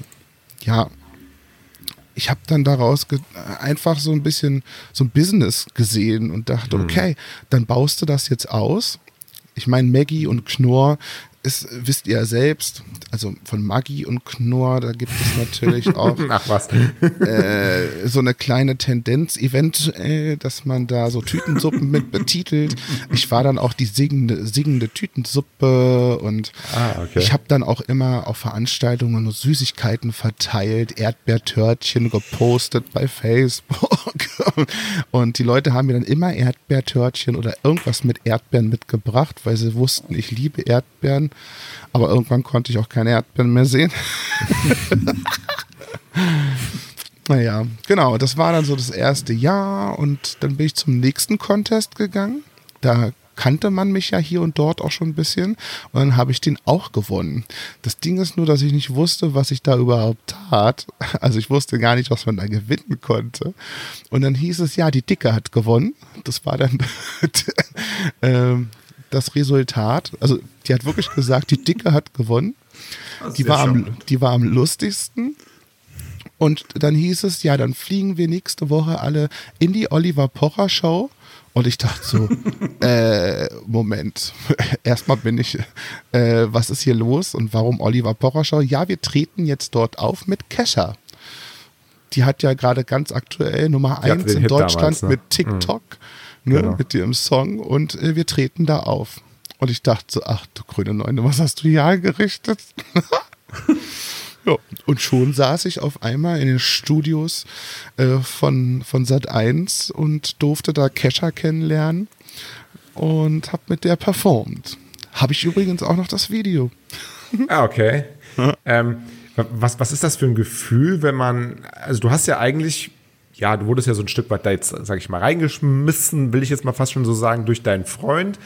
ja, ich habe dann daraus einfach so ein bisschen so ein Business gesehen und dachte, okay, dann baust du das jetzt aus. Ich meine, Maggie und Knorr ist, wisst ihr ja selbst, also von Maggie und Knorr, da gibt es natürlich auch äh, so eine kleine Tendenz eventuell, dass man da so Tütensuppen mit betitelt. Ich war dann auch die singende, singende Tütensuppe und Ah, okay. ich habe dann auch immer auf Veranstaltungen nur Süßigkeiten verteilt, Erdbeertörtchen gepostet bei Facebook und die Leute haben mir dann immer Erdbeertörtchen oder irgendwas mit Erdbeeren mitgebracht, weil sie wussten, ich liebe Erdbeeren, aber irgendwann konnte ich auch keine Erdbeeren mehr sehen. Naja, genau, das war dann so das erste Jahr und dann bin ich zum nächsten Contest gegangen. Da kannte man mich ja hier und dort auch schon ein bisschen und dann habe ich den auch gewonnen. Das Ding ist nur, dass ich nicht wusste, was ich da überhaupt tat. Also ich wusste gar nicht, was man da gewinnen konnte. Und dann hieß es, ja, die Dicke hat gewonnen. Das war dann ähm, das Resultat. Also die hat wirklich gesagt, die Dicke hat gewonnen. Die war, am, die war am lustigsten. Und dann hieß es, ja, dann fliegen wir nächste Woche alle in die Oliver Pocher Show. Und ich dachte so, äh, Moment, erstmal bin ich, äh, was ist hier los und warum Oliver Pocher Show? Ja, wir treten jetzt dort auf mit Kesha. Die hat ja gerade ganz aktuell Nummer Die hatte 1 den in Hit Deutschland damals, ne? mit TikTok, ne, Genau. mit ihrem Song und äh, wir treten da auf. Und ich dachte so, ach du grüne Neune, was hast du hier angerichtet? Ja, und schon saß ich auf einmal in den Studios äh, von, von Sat 1 und durfte da Kesha kennenlernen und habe mit der performt. Habe ich übrigens auch noch das Video. Ah, okay. Ähm, was, was ist das für ein Gefühl, wenn man, also du hast ja eigentlich, ja, du wurdest ja so ein Stück weit da jetzt, sag ich mal, reingeschmissen, will ich jetzt mal fast schon so sagen, durch deinen Freund.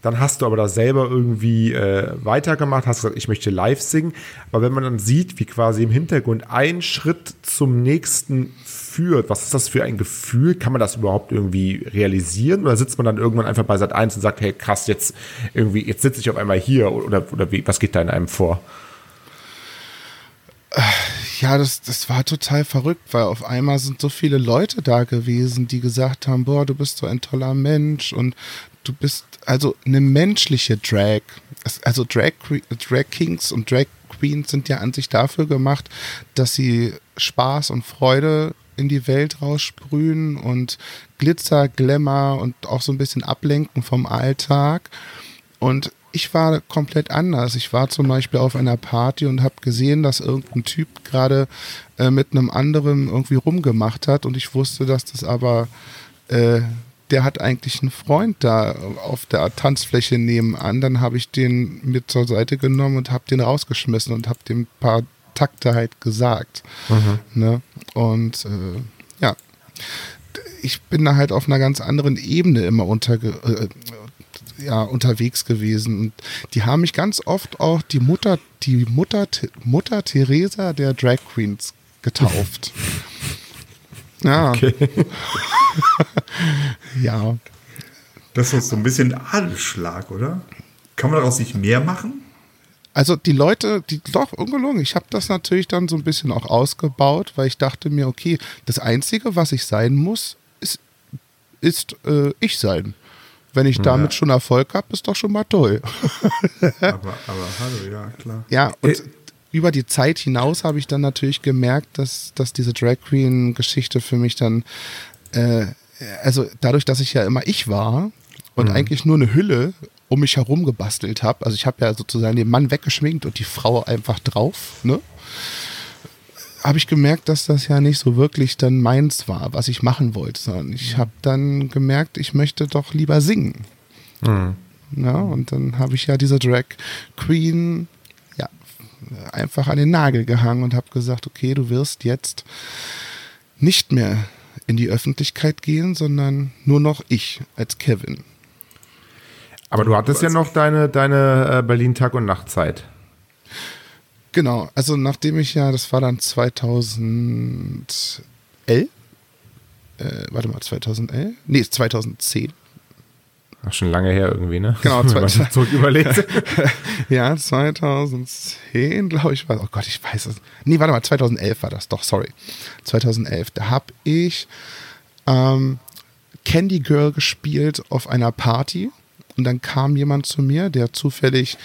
Dann hast du aber da selber irgendwie äh, weitergemacht, hast gesagt, ich möchte live singen. Aber wenn man dann sieht, wie quasi im Hintergrund ein Schritt zum nächsten führt, was ist das für ein Gefühl? Kann man das überhaupt irgendwie realisieren? Oder sitzt man dann irgendwann einfach bei Sat 1 und sagt, hey krass, jetzt irgendwie, jetzt sitze ich auf einmal hier oder, oder wie, was geht da in einem vor? Ja, das, das war total verrückt, weil auf einmal sind so viele Leute da gewesen, die gesagt haben, boah, du bist so ein toller Mensch und du bist also eine menschliche Drag. Also Drag, Drag Kings und Drag Queens sind ja an sich dafür gemacht, dass sie Spaß und Freude in die Welt raussprühen und Glitzer, Glamour und auch so ein bisschen ablenken vom Alltag. Und ich war komplett anders. Ich war zum Beispiel auf einer Party und habe gesehen, dass irgendein Typ gerade äh, mit einem anderen irgendwie rumgemacht hat und ich wusste, dass das aber äh, der hat eigentlich einen Freund da auf der Tanzfläche nebenan. Dann habe ich den mit zur Seite genommen und habe den rausgeschmissen und habe dem ein paar Takte halt gesagt. Mhm. Ne? Und äh, ja, ich bin da halt auf einer ganz anderen Ebene immer unterge äh, ja, unterwegs gewesen. Und die haben mich ganz oft auch die Mutter, die Mutter, Mutter Teresa der Drag Queens getauft. ja. Okay. ja. Das ist so ein bisschen Adelsschlag, oder? Kann man daraus nicht mehr machen? Also die Leute, die doch ungelungen. Ich habe das natürlich dann so ein bisschen auch ausgebaut, weil ich dachte mir, okay, das Einzige, was ich sein muss, ist, ist äh, ich sein. Wenn ich damit ja. schon Erfolg habe, ist doch schon mal toll. aber, aber hallo, ja, klar. Ja, und äh, über die Zeit hinaus habe ich dann natürlich gemerkt, dass, dass diese Drag Queen-Geschichte für mich dann, äh, also dadurch, dass ich ja immer ich war und mhm. eigentlich nur eine Hülle um mich herum gebastelt habe, also ich habe ja sozusagen den Mann weggeschminkt und die Frau einfach drauf, ne? Habe ich gemerkt, dass das ja nicht so wirklich dann meins war, was ich machen wollte, sondern ich habe dann gemerkt, ich möchte doch lieber singen. Mhm. Ja, und dann habe ich ja diese Drag Queen ja, einfach an den Nagel gehangen und habe gesagt, okay, du wirst jetzt nicht mehr in die Öffentlichkeit gehen, sondern nur noch ich als Kevin. Aber du hattest ja noch deine, deine äh, Berlin Tag- und Nachtzeit. Genau, also nachdem ich ja, das war dann 2011, äh, warte mal, 2011? Nee, 2010. Ach, schon lange her irgendwie, ne? Genau, zurück überlegt. ja, 2010, glaube ich, war, oh Gott, ich weiß es. Nee, warte mal, 2011 war das, doch, sorry. 2011, da habe ich ähm, Candy Girl gespielt auf einer Party und dann kam jemand zu mir, der zufällig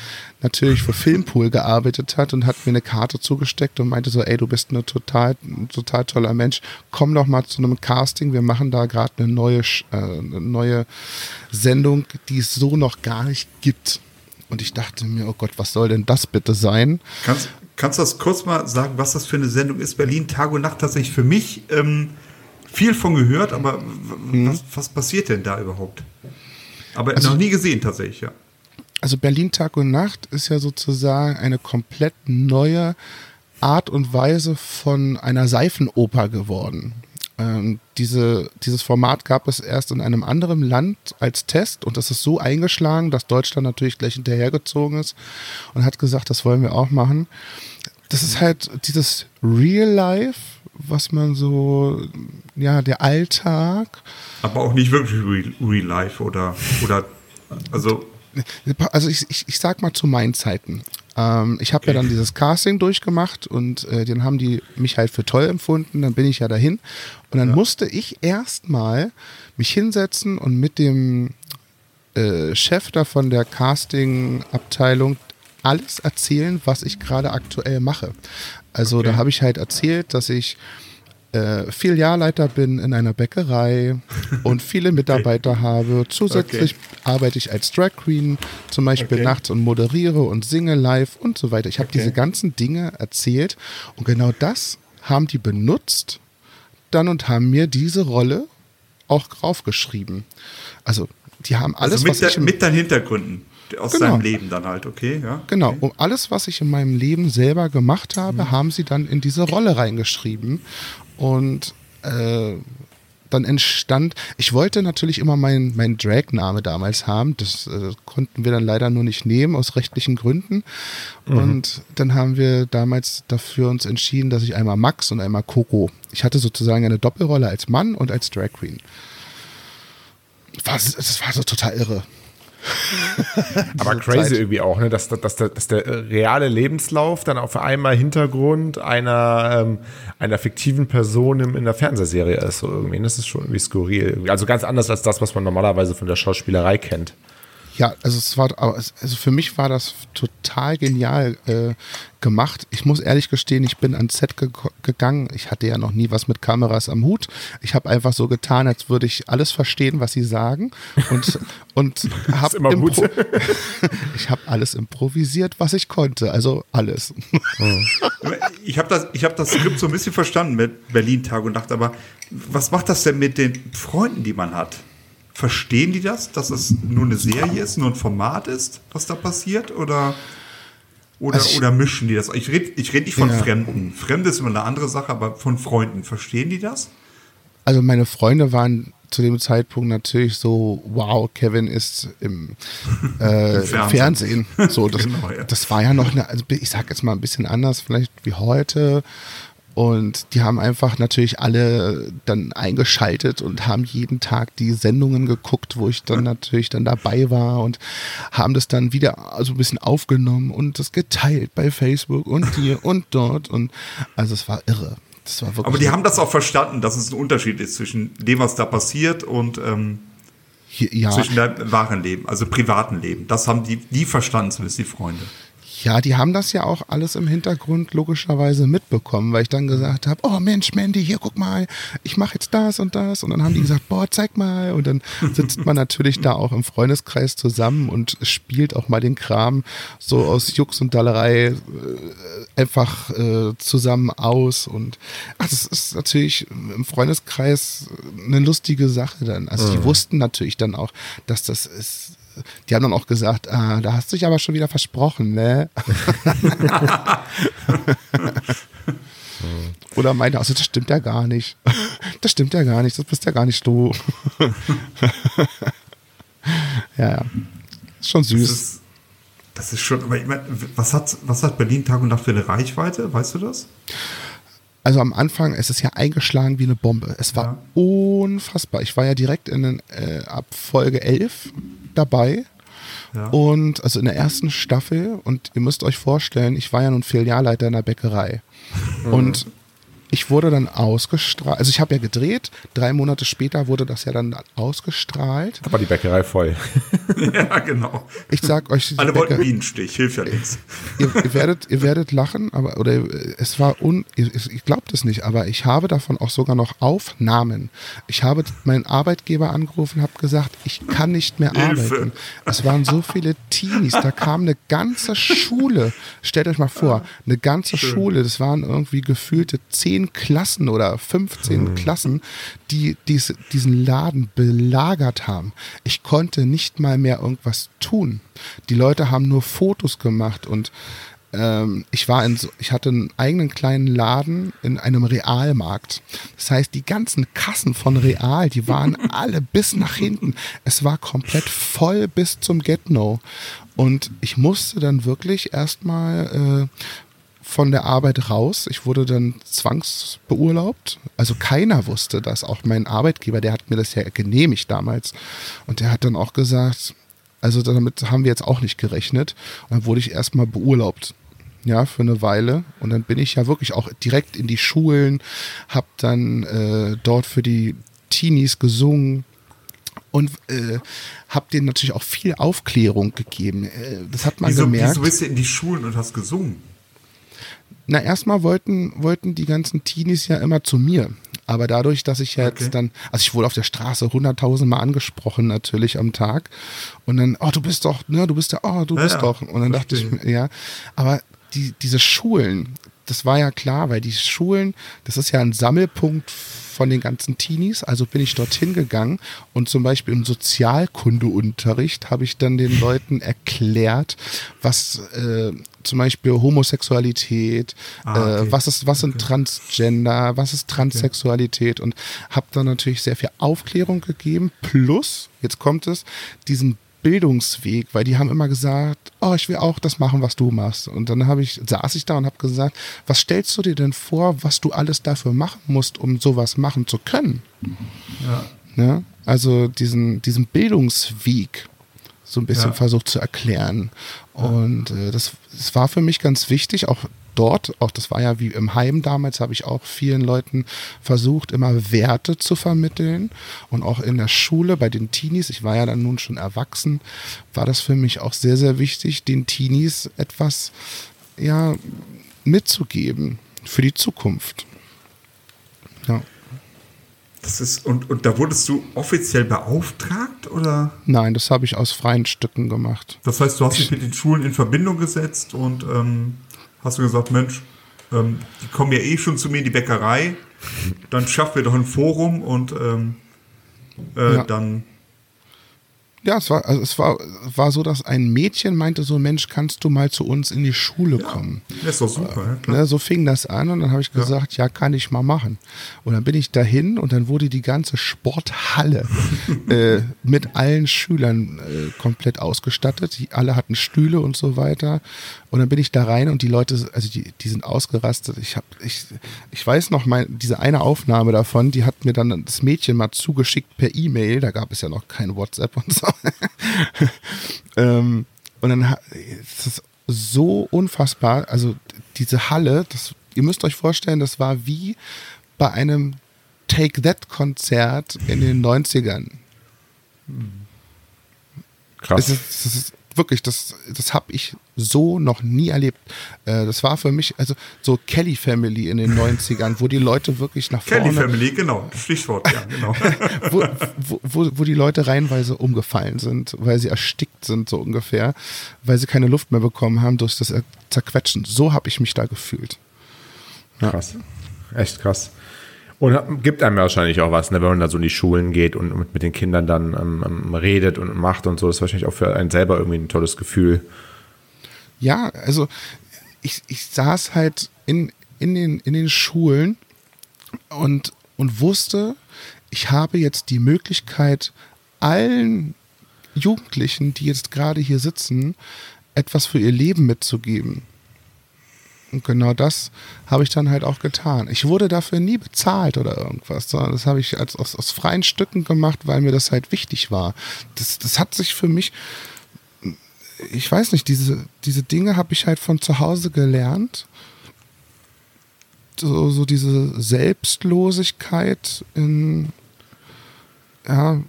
natürlich für Filmpool gearbeitet hat und hat mir eine Karte zugesteckt und meinte so, ey, du bist eine total, ein total toller Mensch, komm doch mal zu einem Casting, wir machen da gerade eine neue, äh, eine neue Sendung, die es so noch gar nicht gibt. Und ich dachte mir, oh Gott, was soll denn das bitte sein? Kannst, kannst du das kurz mal sagen, was das für eine Sendung ist? Berlin Tag und Nacht tatsächlich für mich ähm, viel von gehört, aber mhm. was, was passiert denn da überhaupt? Aber also, noch nie gesehen tatsächlich, ja. Also Berlin Tag und Nacht ist ja sozusagen eine komplett neue Art und Weise von einer Seifenoper geworden. Ähm, diese, dieses Format gab es erst in einem anderen Land als Test und das ist so eingeschlagen, dass Deutschland natürlich gleich hinterhergezogen ist und hat gesagt, das wollen wir auch machen. Das ist halt dieses Real Life, was man so, ja, der Alltag. Aber auch nicht wirklich Real, real Life oder, oder, also. Also ich, ich, ich sag mal zu meinen Zeiten. Ähm, ich habe okay. ja dann dieses Casting durchgemacht und äh, dann haben die mich halt für toll empfunden. Dann bin ich ja dahin und dann ja. musste ich erstmal mich hinsetzen und mit dem äh, Chef da von der Casting-Abteilung alles erzählen, was ich gerade aktuell mache. Also okay. da habe ich halt erzählt, dass ich äh, Filialleiter bin in einer Bäckerei und viele Mitarbeiter habe. Zusätzlich arbeite ich als Drag Queen, zum Beispiel Okay. nachts und moderiere und singe live und so weiter. Ich habe Okay. diese ganzen Dinge erzählt und genau das haben die benutzt dann und haben mir diese Rolle auch draufgeschrieben. Also die haben alles, also mit, was der, mit deinen Hintergründen aus Genau. seinem Leben dann halt, okay? Ja? Genau, Okay. um alles, was ich in meinem Leben selber gemacht Mhm. habe, haben sie dann in diese Rolle reingeschrieben. Und äh, dann entstand, ich wollte natürlich immer meinen mein Drag-Name damals haben. Das äh, konnten wir dann leider nur nicht nehmen, aus rechtlichen Gründen. Mhm. Und dann haben wir damals dafür uns entschieden, dass ich einmal Max und einmal Coco. Ich hatte sozusagen eine Doppelrolle als Mann und als Drag Queen. Das war so total irre. Aber crazy Zeit. irgendwie auch, ne? dass, dass, der, dass der reale Lebenslauf dann auf einmal Hintergrund einer, ähm, einer fiktiven Person im, in der Fernsehserie ist. So irgendwie. Das ist schon irgendwie skurril. Also ganz anders als das, was man normalerweise von der Schauspielerei kennt. Ja, also es war, also für mich war das total genial äh, gemacht. Ich muss ehrlich gestehen, ich bin ans Set ge gegangen. Ich hatte ja noch nie was mit Kameras am Hut. Ich habe einfach so getan, als würde ich alles verstehen, was sie sagen und und habe immer gut. ich habe alles improvisiert, was ich konnte. Also alles. Ich habe das, ich hab das Skript so ein bisschen verstanden mit Berlin Tag und Nacht, aber was macht das denn mit den Freunden, die man hat? Verstehen die das, dass es nur eine Serie ist, nur ein Format ist, was da passiert? Oder, oder, Also ich- oder mischen die das? Ich rede ich red nicht von Ja. Fremden. Fremde ist immer eine andere Sache, aber von Freunden. Verstehen die das? Also meine Freunde waren zu dem Zeitpunkt natürlich so, wow, Kevin ist im, äh, Im Fernsehen. Fernsehen. So, das, Genau, ja. das war ja noch eine, also ich sag jetzt mal ein bisschen anders vielleicht wie heute. Und die haben einfach natürlich alle dann eingeschaltet und haben jeden Tag die Sendungen geguckt, wo ich dann natürlich dann dabei war und haben das dann wieder also ein bisschen aufgenommen und das geteilt bei Facebook und hier und dort. Und also es war irre. Das war wirklich Aber die haben das auch verstanden, dass es ein Unterschied ist zwischen dem, was da passiert und ähm, Hier- ja. zwischen deinem wahren Leben, also privaten Leben. Das haben die, die verstanden, zumindest die Freunde. Ja, die haben das ja auch alles im Hintergrund logischerweise mitbekommen, weil ich dann gesagt habe, oh Mensch, Mandy, hier guck mal, ich mache jetzt das und das. Und dann haben die gesagt, boah, zeig mal. Und dann sitzt man natürlich da auch im Freundeskreis zusammen und spielt auch mal den Kram so aus Jux und Dallerei äh, einfach äh, zusammen aus. Und ach, das ist natürlich im Freundeskreis eine lustige Sache dann. Also die wussten natürlich dann auch, dass das ist. Die haben dann auch gesagt, ah, da hast du dich aber schon wieder versprochen, ne? Oder meinte, also das stimmt ja gar nicht. Das stimmt ja gar nicht, das bist ja gar nicht du. ja, ja. Ist schon Das süß. ist, das ist schon, aber ich meine, was hat, was hat Berlin Tag und Nacht für eine Reichweite? Weißt du das? Also am Anfang, es ist ja eingeschlagen wie eine Bombe. Es war unfassbar. Ich war ja direkt in den, äh, ab Folge 11 dabei. Ja. Und also in der ersten Staffel, und ihr müsst euch vorstellen, ich war ja nun Filialleiter in der Bäckerei. Und ich wurde dann ausgestrahlt, also ich habe ja gedreht, drei Monate später wurde das ja dann ausgestrahlt. Da war die Bäckerei voll. ja, genau. Ich sag euch, Alle wollten Bienenstich, hilft ja nichts. ihr, ihr, werdet, ihr werdet lachen, aber oder es war un, ihr, ich glaubt es nicht, aber ich habe davon auch sogar noch Aufnahmen. Ich habe meinen Arbeitgeber angerufen, habe gesagt, ich kann nicht mehr Hilfe. arbeiten. Es waren so viele Teenies, da kam eine ganze Schule. Stellt euch mal vor, eine ganze Schule. Das waren irgendwie gefühlte zehn Klassen oder 15 Klassen, die dies, diesen Laden belagert haben. Ich konnte nicht mal mehr irgendwas tun. Die Leute haben nur Fotos gemacht und ähm, ich war in so, ich hatte einen eigenen kleinen Laden in einem Realmarkt. Das heißt, die ganzen Kassen von Real, die waren alle bis nach hinten. Es war komplett voll bis zum Get-No. Und ich musste dann wirklich erstmal äh, von der Arbeit raus. Ich wurde dann zwangsbeurlaubt. Also keiner wusste das. Auch mein Arbeitgeber, der hat mir das ja genehmigt damals. Und der hat dann auch gesagt, also damit haben wir jetzt auch nicht gerechnet. Und dann wurde ich erstmal beurlaubt. Ja, für eine Weile. Und dann bin ich ja wirklich auch direkt in die Schulen, hab dann äh, dort für die Teenies gesungen und äh, hab denen natürlich auch viel Aufklärung gegeben. Äh, das hat man Wieso, gemerkt. wieso bist du in die Schulen und hast gesungen? Na, erstmal wollten, wollten die ganzen Teenies ja immer zu mir. Aber dadurch, dass ich jetzt Okay. dann, also ich wurde auf der Straße hunderttausend Mal angesprochen natürlich am Tag. Und dann, oh, du bist doch, ne, du bist ja, oh, du Ja, bist ja, doch. Und dann dachte ich ja. Aber die, diese Schulen, das war ja klar, weil die Schulen, das ist ja ein Sammelpunkt von den ganzen Teenies. Also bin ich dorthin gegangen und zum Beispiel im Sozialkundeunterricht habe ich dann den Leuten erklärt, was äh, zum Beispiel Homosexualität, Ah, okay. äh, was ist, was sind Transgender, was ist Transsexualität und habe dann natürlich sehr viel Aufklärung gegeben. Plus, jetzt kommt es, diesen Bildungsweg, weil die haben immer gesagt, oh, ich will auch das machen, was du machst. Und dann habe ich, saß ich da und habe gesagt, was stellst du dir denn vor, was du alles dafür machen musst, um sowas machen zu können? Ja. Ne? Also diesen, diesen Bildungsweg so ein bisschen Ja. versucht zu erklären. Und äh, das, das war für mich ganz wichtig, auch dort, auch das war ja wie im Heim damals, habe ich auch vielen Leuten versucht, immer Werte zu vermitteln. Und auch in der Schule bei den Teenies, ich war ja dann nun schon erwachsen, war das für mich auch sehr, sehr wichtig, den Teenies etwas ja, mitzugeben für die Zukunft. Ja. Das ist, und, und da wurdest du offiziell beauftragt oder? Nein, das habe ich aus freien Stücken gemacht. Das heißt, du hast dich mit den Schulen in Verbindung gesetzt und ähm, hast du gesagt, Mensch, ähm, die kommen ja eh schon zu mir in die Bäckerei, dann schaffen wir doch ein Forum und ähm, äh, Ja. dann Ja, es war, also es war, war so, dass ein Mädchen meinte so, Mensch, kannst du mal zu uns in die Schule kommen? das ist doch super. Ja, klar. Ne, so fing das an und dann habe ich gesagt, ja. kann ich mal machen. Und dann bin ich dahin und dann wurde die ganze Sporthalle äh, mit allen Schülern äh, komplett ausgestattet. Die alle hatten Stühle und so weiter. Und dann bin ich da rein und die Leute, also die, die sind ausgerastet. Ich habe, ich, ich weiß noch mal, diese eine Aufnahme davon, die hat mir dann das Mädchen mal zugeschickt per E-Mail. Da gab es ja noch kein WhatsApp und so. ähm, und dann ha- es ist so unfassbar. Also diese Halle, das, ihr müsst euch vorstellen, das war wie bei einem Take That Konzert in den 90ern. Krass. Es ist, es ist wirklich, das, das habe ich so noch nie erlebt. Äh, das war für mich, also so Kelly Family in den 90ern, wo die Leute wirklich nach Kelly vorne, Family, genau, Stichwort, ja, genau. wo, wo, wo, wo die Leute reihenweise umgefallen sind, weil sie erstickt sind, so ungefähr, weil sie keine Luft mehr bekommen haben durch das Zerquetschen. So habe ich mich da gefühlt. Krass. Echt krass. Und gibt einem wahrscheinlich auch was, ne, wenn man da so in die Schulen geht und mit, mit den Kindern dann ähm, ähm, redet und macht und so. Das ist wahrscheinlich auch für einen selber irgendwie ein tolles Gefühl. Ja, also ich, ich saß halt in, in, den, in den Schulen und, und wusste, ich habe jetzt die Möglichkeit, allen Jugendlichen, die jetzt gerade hier sitzen, etwas für ihr Leben mitzugeben. Und genau das habe ich dann halt auch getan. Ich wurde dafür nie bezahlt oder irgendwas, sondern das habe ich als, aus, aus freien Stücken gemacht, weil mir das halt wichtig war. Das, das hat sich für mich ich weiß nicht, diese, diese Dinge habe ich halt von zu Hause gelernt. So, so diese Selbstlosigkeit in, ja,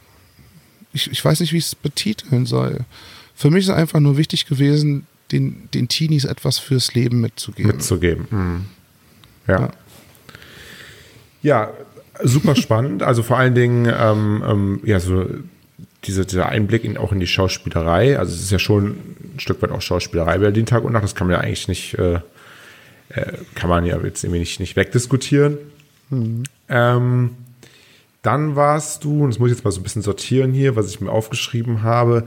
ich, ich weiß nicht, wie ich es betiteln soll. Für mich ist einfach nur wichtig gewesen, den, den Teenies etwas fürs Leben mitzugeben. mitzugeben. Mhm. Ja. Ja. ja. super spannend. Also vor allen Dingen, ähm, ähm, ja, so diese, dieser Einblick in, auch in die Schauspielerei. Also es ist ja schon ein Stück weit auch Schauspielerei Berlin Tag und Nacht. Das kann man ja eigentlich nicht, äh, äh, kann man ja jetzt irgendwie nicht, nicht wegdiskutieren. Ähm, dann warst du, und das muss ich jetzt mal so ein bisschen sortieren hier, was ich mir aufgeschrieben habe,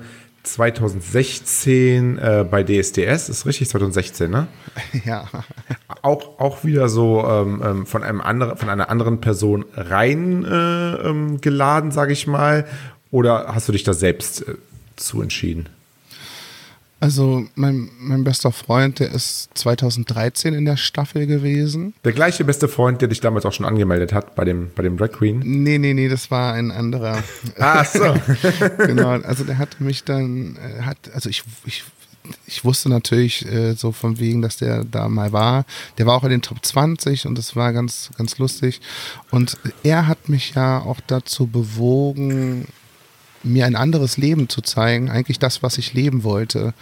2016 äh, bei DSDS, ist richtig 2016, ne? ja. Auch, auch wieder so ähm, ähm, von einem anderen, von einer anderen Person rein äh, ähm, geladen, sage ich mal, oder hast du dich da selbst äh, zu entschieden? Also mein, mein bester Freund, der ist 2013 in der Staffel gewesen. Der gleiche beste Freund, der dich damals auch schon angemeldet hat bei dem, bei dem Drag Queen. Nee, nee, nee, das war ein anderer. Ach so. genau, also der hat mich dann, äh, hat, also ich, ich, ich wusste natürlich äh, so von wegen, dass der da mal war. Der war auch in den Top 20 und das war ganz, ganz lustig. Und er hat mich ja auch dazu bewogen, mir ein anderes Leben zu zeigen, eigentlich das, was ich leben wollte.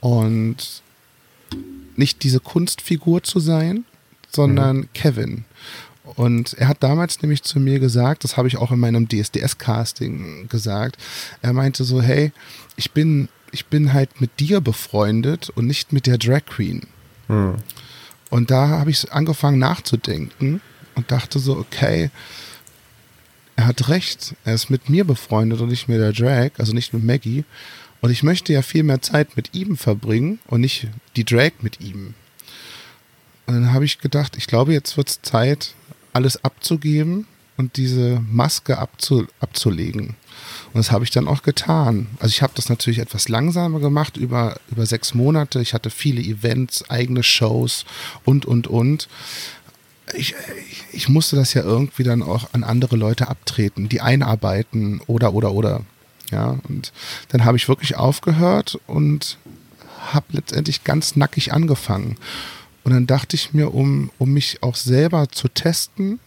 Und nicht diese Kunstfigur zu sein, sondern mhm. Kevin. Und er hat damals nämlich zu mir gesagt, das habe ich auch in meinem DSDS-Casting gesagt, er meinte so, hey, ich bin, ich bin halt mit dir befreundet und nicht mit der Drag Queen. Mhm. Und da habe ich angefangen nachzudenken und dachte so, okay, er hat recht, er ist mit mir befreundet und nicht mit der Drag, also nicht mit Maggie. Und ich möchte ja viel mehr Zeit mit ihm verbringen und nicht die Drag mit ihm. Und dann habe ich gedacht, ich glaube, jetzt wird es Zeit, alles abzugeben und diese Maske abzu, abzulegen. Und das habe ich dann auch getan. Also ich habe das natürlich etwas langsamer gemacht, über, über sechs Monate. Ich hatte viele Events, eigene Shows und, und, und. Ich, ich musste das ja irgendwie dann auch an andere Leute abtreten, die einarbeiten oder, oder, oder. Ja, und dann habe ich wirklich aufgehört und habe letztendlich ganz nackig angefangen. Und dann dachte ich mir, um, um mich auch selber zu testen,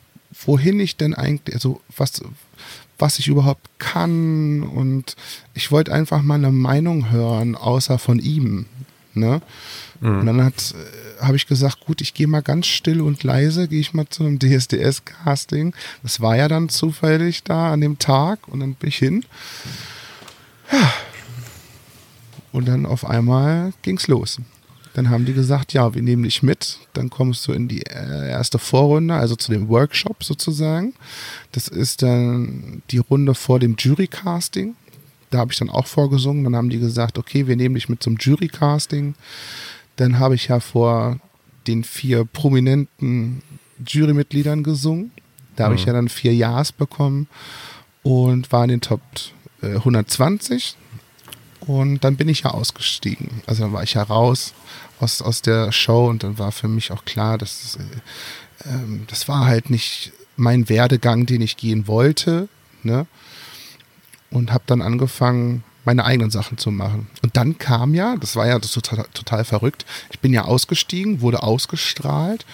wohin ich denn eigentlich, also was, was ich überhaupt kann. Und ich wollte einfach mal eine Meinung hören, außer von ihm. Ne? Mhm. Und dann hat, äh, habe ich gesagt, gut, ich gehe mal ganz still und leise, gehe ich mal zu einem DSDS-Casting. Das war ja dann zufällig da an dem Tag und dann bin ich hin. Ja. Und dann auf einmal ging es los. Dann haben die gesagt, ja, wir nehmen dich mit. Dann kommst du in die äh, erste Vorrunde, also zu dem Workshop sozusagen. Das ist dann die Runde vor dem Jurycasting. Da habe ich dann auch vorgesungen. Dann haben die gesagt, okay, wir nehmen dich mit zum Jurycasting. Dann habe ich ja vor den vier prominenten Jurymitgliedern gesungen. Da habe mhm. ich ja dann vier Ja's bekommen und war in den Top 120. Äh, und dann bin ich ja ausgestiegen. Also dann war ich ja raus aus, aus der Show und dann war für mich auch klar, dass äh, ähm, das war halt nicht mein Werdegang, den ich gehen wollte. Ne? Und habe dann angefangen, meine eigenen Sachen zu machen. Und dann kam ja, das war ja das total, total verrückt, ich bin ja ausgestiegen, wurde ausgestrahlt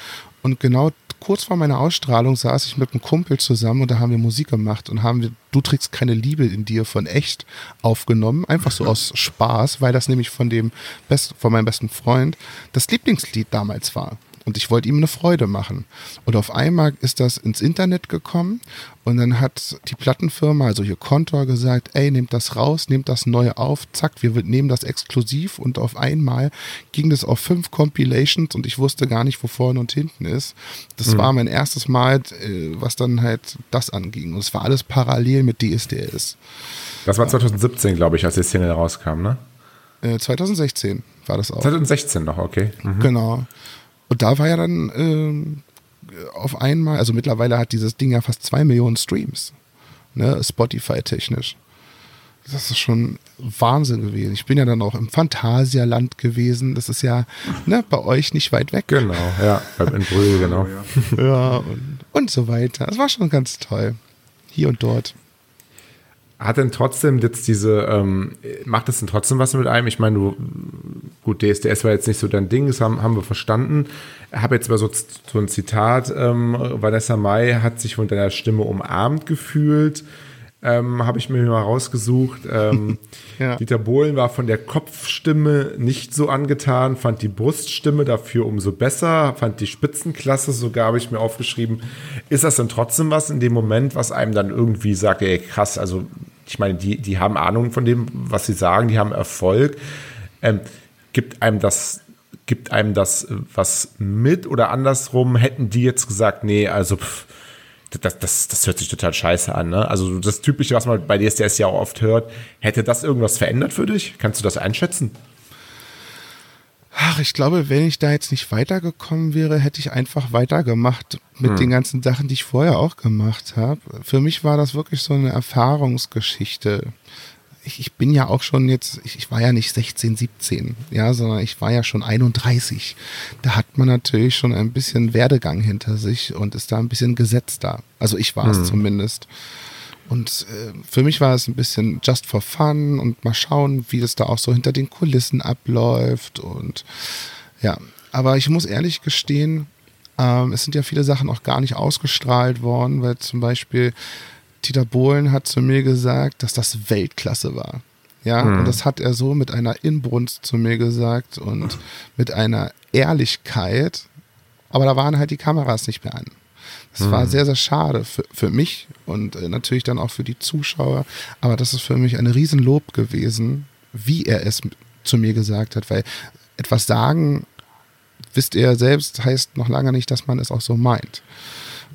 und genau kurz vor meiner Ausstrahlung saß ich mit einem Kumpel zusammen und da haben wir Musik gemacht und haben wir Du trägst keine Liebe in dir von echt aufgenommen, einfach so aus Spaß, weil das nämlich von dem Best, von meinem besten Freund das Lieblingslied damals war. Und ich wollte ihm eine Freude machen. Und auf einmal ist das ins Internet gekommen und dann hat die Plattenfirma, also hier Kontor, gesagt, ey, nehmt das raus, nehmt das neu auf, zack, wir nehmen das exklusiv und auf einmal ging das auf fünf Compilations und ich wusste gar nicht, wo vorne und hinten ist. Das mhm. war mein erstes Mal, äh, was dann halt das anging. Und es war alles parallel mit DSDS. Das war 2017, glaube ich, als die Szene rauskam, ne? 2016 äh, war das auch. 2016 noch, okay. Mhm. Genau. Und da war ja dann äh, auf einmal, also mittlerweile hat dieses Ding ja fast zwei Millionen Streams, ne, Spotify-technisch. Das ist schon Wahnsinn gewesen. Ich bin ja dann auch im Phantasialand gewesen. Das ist ja ne, bei euch nicht weit weg. Genau, ja, beim Entbrühl, genau. ja, und, und so weiter. Das war schon ganz toll. Hier und dort hat denn trotzdem jetzt diese, ähm, macht es denn trotzdem was mit einem? Ich meine, du, gut, DSDS war jetzt nicht so dein Ding, das haben, haben wir verstanden. Ich habe jetzt mal so, so ein Zitat, ähm, Vanessa Mai hat sich von deiner Stimme umarmt gefühlt ähm, habe ich mir mal rausgesucht. Ähm, ja. Dieter Bohlen war von der Kopfstimme nicht so angetan, fand die Bruststimme dafür umso besser, fand die Spitzenklasse sogar, habe ich mir aufgeschrieben. Ist das denn trotzdem was in dem Moment, was einem dann irgendwie sagt, ey, krass, also ich meine, die, die haben Ahnung von dem, was sie sagen, die haben Erfolg. Ähm, gibt einem das gibt einem das was mit oder andersrum hätten die jetzt gesagt, nee, also pff, das, das, das hört sich total scheiße an. Ne? Also das Typische, was man bei DSDS ja auch oft hört, hätte das irgendwas verändert für dich? Kannst du das einschätzen? Ach, ich glaube, wenn ich da jetzt nicht weitergekommen wäre, hätte ich einfach weitergemacht mit hm. den ganzen Sachen, die ich vorher auch gemacht habe. Für mich war das wirklich so eine Erfahrungsgeschichte ich, ich bin ja auch schon jetzt, ich, ich war ja nicht 16, 17, ja, sondern ich war ja schon 31. Da hat man natürlich schon ein bisschen Werdegang hinter sich und ist da ein bisschen gesetzter. Also ich war es hm. zumindest. Und äh, für mich war es ein bisschen just for fun und mal schauen, wie das da auch so hinter den Kulissen abläuft. Und ja, aber ich muss ehrlich gestehen, ähm, es sind ja viele Sachen auch gar nicht ausgestrahlt worden, weil zum Beispiel Dieter Bohlen hat zu mir gesagt, dass das Weltklasse war. Ja, und das hat er so mit einer Inbrunst zu mir gesagt und mit einer Ehrlichkeit. Aber da waren halt die Kameras nicht mehr an. Das war sehr, sehr schade für, für mich und äh, natürlich dann auch für die Zuschauer. Aber das ist für mich ein Riesenlob gewesen, wie er es zu mir gesagt hat, weil etwas sagen, wisst ihr selbst, heißt noch lange nicht, dass man es auch so meint.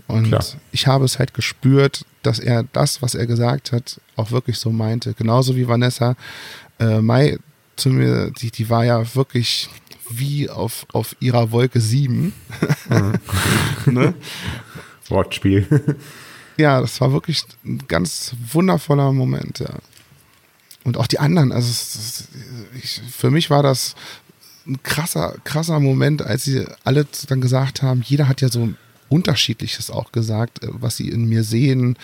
Und Klar. ich habe es halt gespürt, dass er das, was er gesagt hat, auch wirklich so meinte. Genauso wie Vanessa äh, Mai zu mir, die, die war ja wirklich wie auf, auf ihrer Wolke 7. ne? Wortspiel. Ja, das war wirklich ein ganz wundervoller Moment, ja. Und auch die anderen, also es, ich, für mich war das ein krasser, krasser Moment, als sie alle dann gesagt haben, jeder hat ja so unterschiedliches auch gesagt, äh, was sie in mir sehen.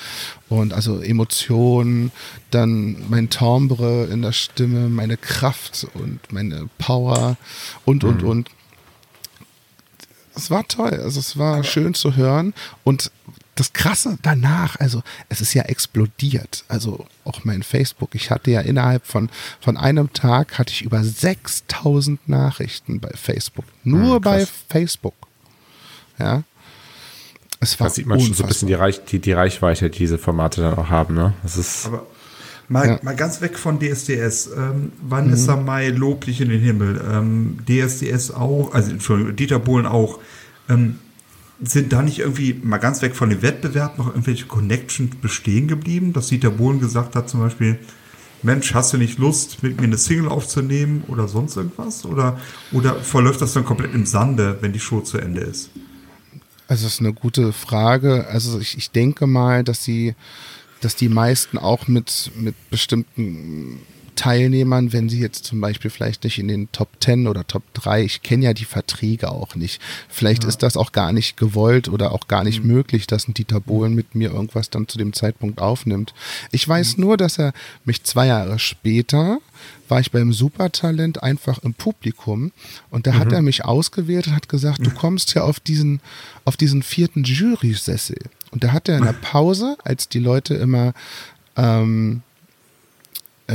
Und also Emotionen, dann mein Timbre in der Stimme, meine Kraft und meine Power und und und. Es war toll, also es war schön zu hören. Und das Krasse danach, also es ist ja explodiert, also auch mein Facebook, ich hatte ja innerhalb von, von einem Tag hatte ich über 6000 Nachrichten bei Facebook, nur Ja, bei. Facebook, ja. Es war Da sieht man schon so ein bisschen die, Reich, die, die Reichweite, die diese Formate dann auch haben, ne? Das ist. Aber mal, Ja. mal ganz weg von DSDS. Ähm, Vanessa Mai loblich in den Himmel. Ähm, DSDS auch, also Entschuldigung, Dieter Bohlen auch. Ähm, sind da nicht irgendwie mal ganz weg von dem Wettbewerb noch irgendwelche Connections bestehen geblieben, dass Dieter Bohlen gesagt hat zum Beispiel, Mensch, hast du nicht Lust, mit mir eine Single aufzunehmen oder sonst irgendwas? Oder, oder verläuft das dann komplett im Sande, wenn die Show zu Ende ist? Also das ist eine gute Frage. Also ich, ich denke mal, dass sie, dass die meisten auch mit, mit bestimmten Teilnehmern, wenn sie jetzt zum Beispiel vielleicht nicht in den Top 10 oder Top 3, ich kenne ja die Verträge auch nicht. Vielleicht ist das auch gar nicht gewollt oder auch gar nicht möglich, dass ein Dieter Bohlen mit mir irgendwas dann zu dem Zeitpunkt aufnimmt. Ich weiß nur, dass er mich zwei Jahre später war ich beim Supertalent einfach im Publikum und da hat er mich ausgewählt und hat gesagt, du kommst ja auf diesen, auf diesen vierten Jury-Sessel. Und da hat er in der Pause, als die Leute immer, ähm, äh,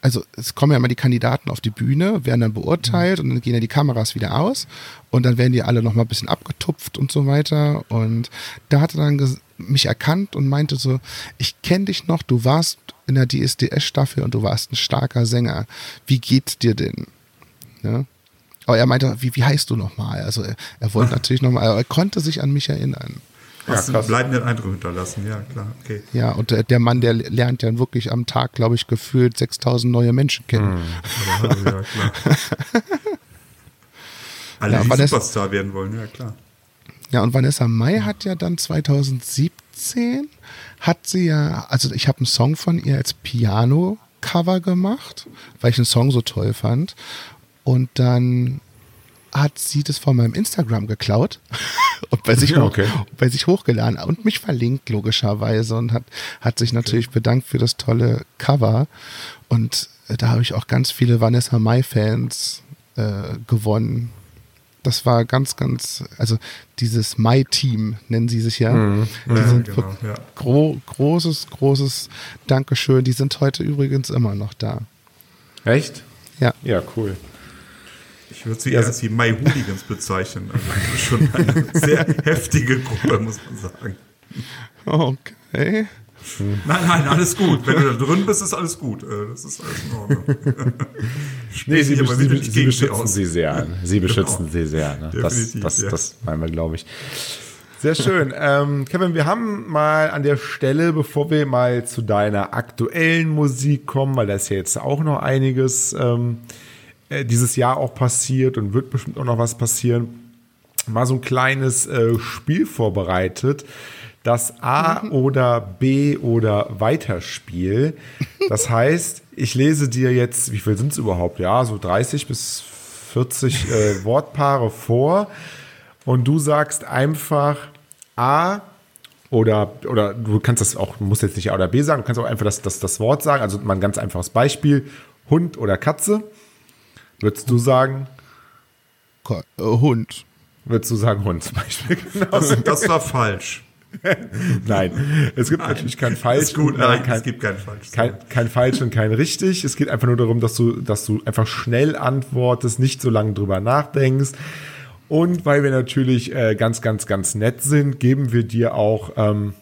also es kommen ja immer die Kandidaten auf die Bühne, werden dann beurteilt und dann gehen ja die Kameras wieder aus und dann werden die alle nochmal ein bisschen abgetupft und so weiter. Und da hat er dann ges- mich erkannt und meinte so, ich kenne dich noch, du warst in der DSDS-Staffel und du warst ein starker Sänger. Wie geht's dir denn? Ja? Aber er meinte, wie, wie heißt du nochmal? Also er, er wollte natürlich nochmal, er konnte sich an mich erinnern. Krass. einen bleibenden Eindruck hinterlassen, ja klar, okay. Ja, und der, der Mann, der lernt ja wirklich am Tag, glaube ich, gefühlt 6000 neue Menschen kennen. Ja, klar. Alle, Ja, die Superstar werden wollen, ja klar. Ja, und Vanessa Mai hat ja dann 2017, hat sie ja, also ich habe einen Song von ihr als Piano-Cover gemacht, weil ich den Song so toll fand. Und dann hat sie das von meinem Instagram geklaut und bei sich, Ja, hoch, okay. bei sich hochgeladen und mich verlinkt logischerweise und hat, hat sich natürlich bedankt für das tolle Cover. Und äh, da habe ich auch ganz viele Vanessa Mai-Fans äh, gewonnen. Das war ganz, ganz, also dieses My-Team nennen sie sich ja. Die Ja, sind genau, ja. gro großes, großes Dankeschön. Die sind heute übrigens immer noch da. Echt? Ja. Ja, cool. Ich würde sie eher als die My Hooligans bezeichnen. Also das ist schon eine sehr heftige Gruppe, muss man sagen. Okay. Nein, nein, alles gut. Wenn du da drin bist, ist alles gut. Äh, Das ist alles in Ordnung. Nee, sie, aber sie, sie, sie beschützen sie sehr. Sie beschützen Genau. sie sehr. Ne? Das, das, ja. das meinen wir, glaube ich. Sehr schön. Ähm, Kevin, wir haben mal an der Stelle, bevor wir mal zu deiner aktuellen Musik kommen, weil da ist ja jetzt auch noch einiges ähm, äh, dieses Jahr auch passiert und wird bestimmt auch noch was passieren, mal so ein kleines äh, Spiel vorbereitet. Das A oder B oder Weiterspiel. Das heißt, ich lese dir jetzt, wie viel sind es überhaupt? Ja, so 30 bis 40 äh, Wortpaare vor. Und du sagst einfach A oder, oder du kannst das auch, du musst jetzt nicht A oder B sagen, du kannst auch einfach das, das, das Wort sagen. Also mal ein ganz einfaches Beispiel. Hund oder Katze. Würdest du sagen, äh, Hund. würdest du sagen Hund zum Beispiel? Genau. Das, das war falsch. Nein, es gibt natürlich kein falsch. Gut, und, nein, kein, es gibt kein falsch. kein, kein falsch und kein richtig. Es geht einfach nur darum, dass du, dass du einfach schnell antwortest, nicht so lange drüber nachdenkst. Und weil wir natürlich äh, ganz, ganz, ganz nett sind, geben wir dir auch, ähm,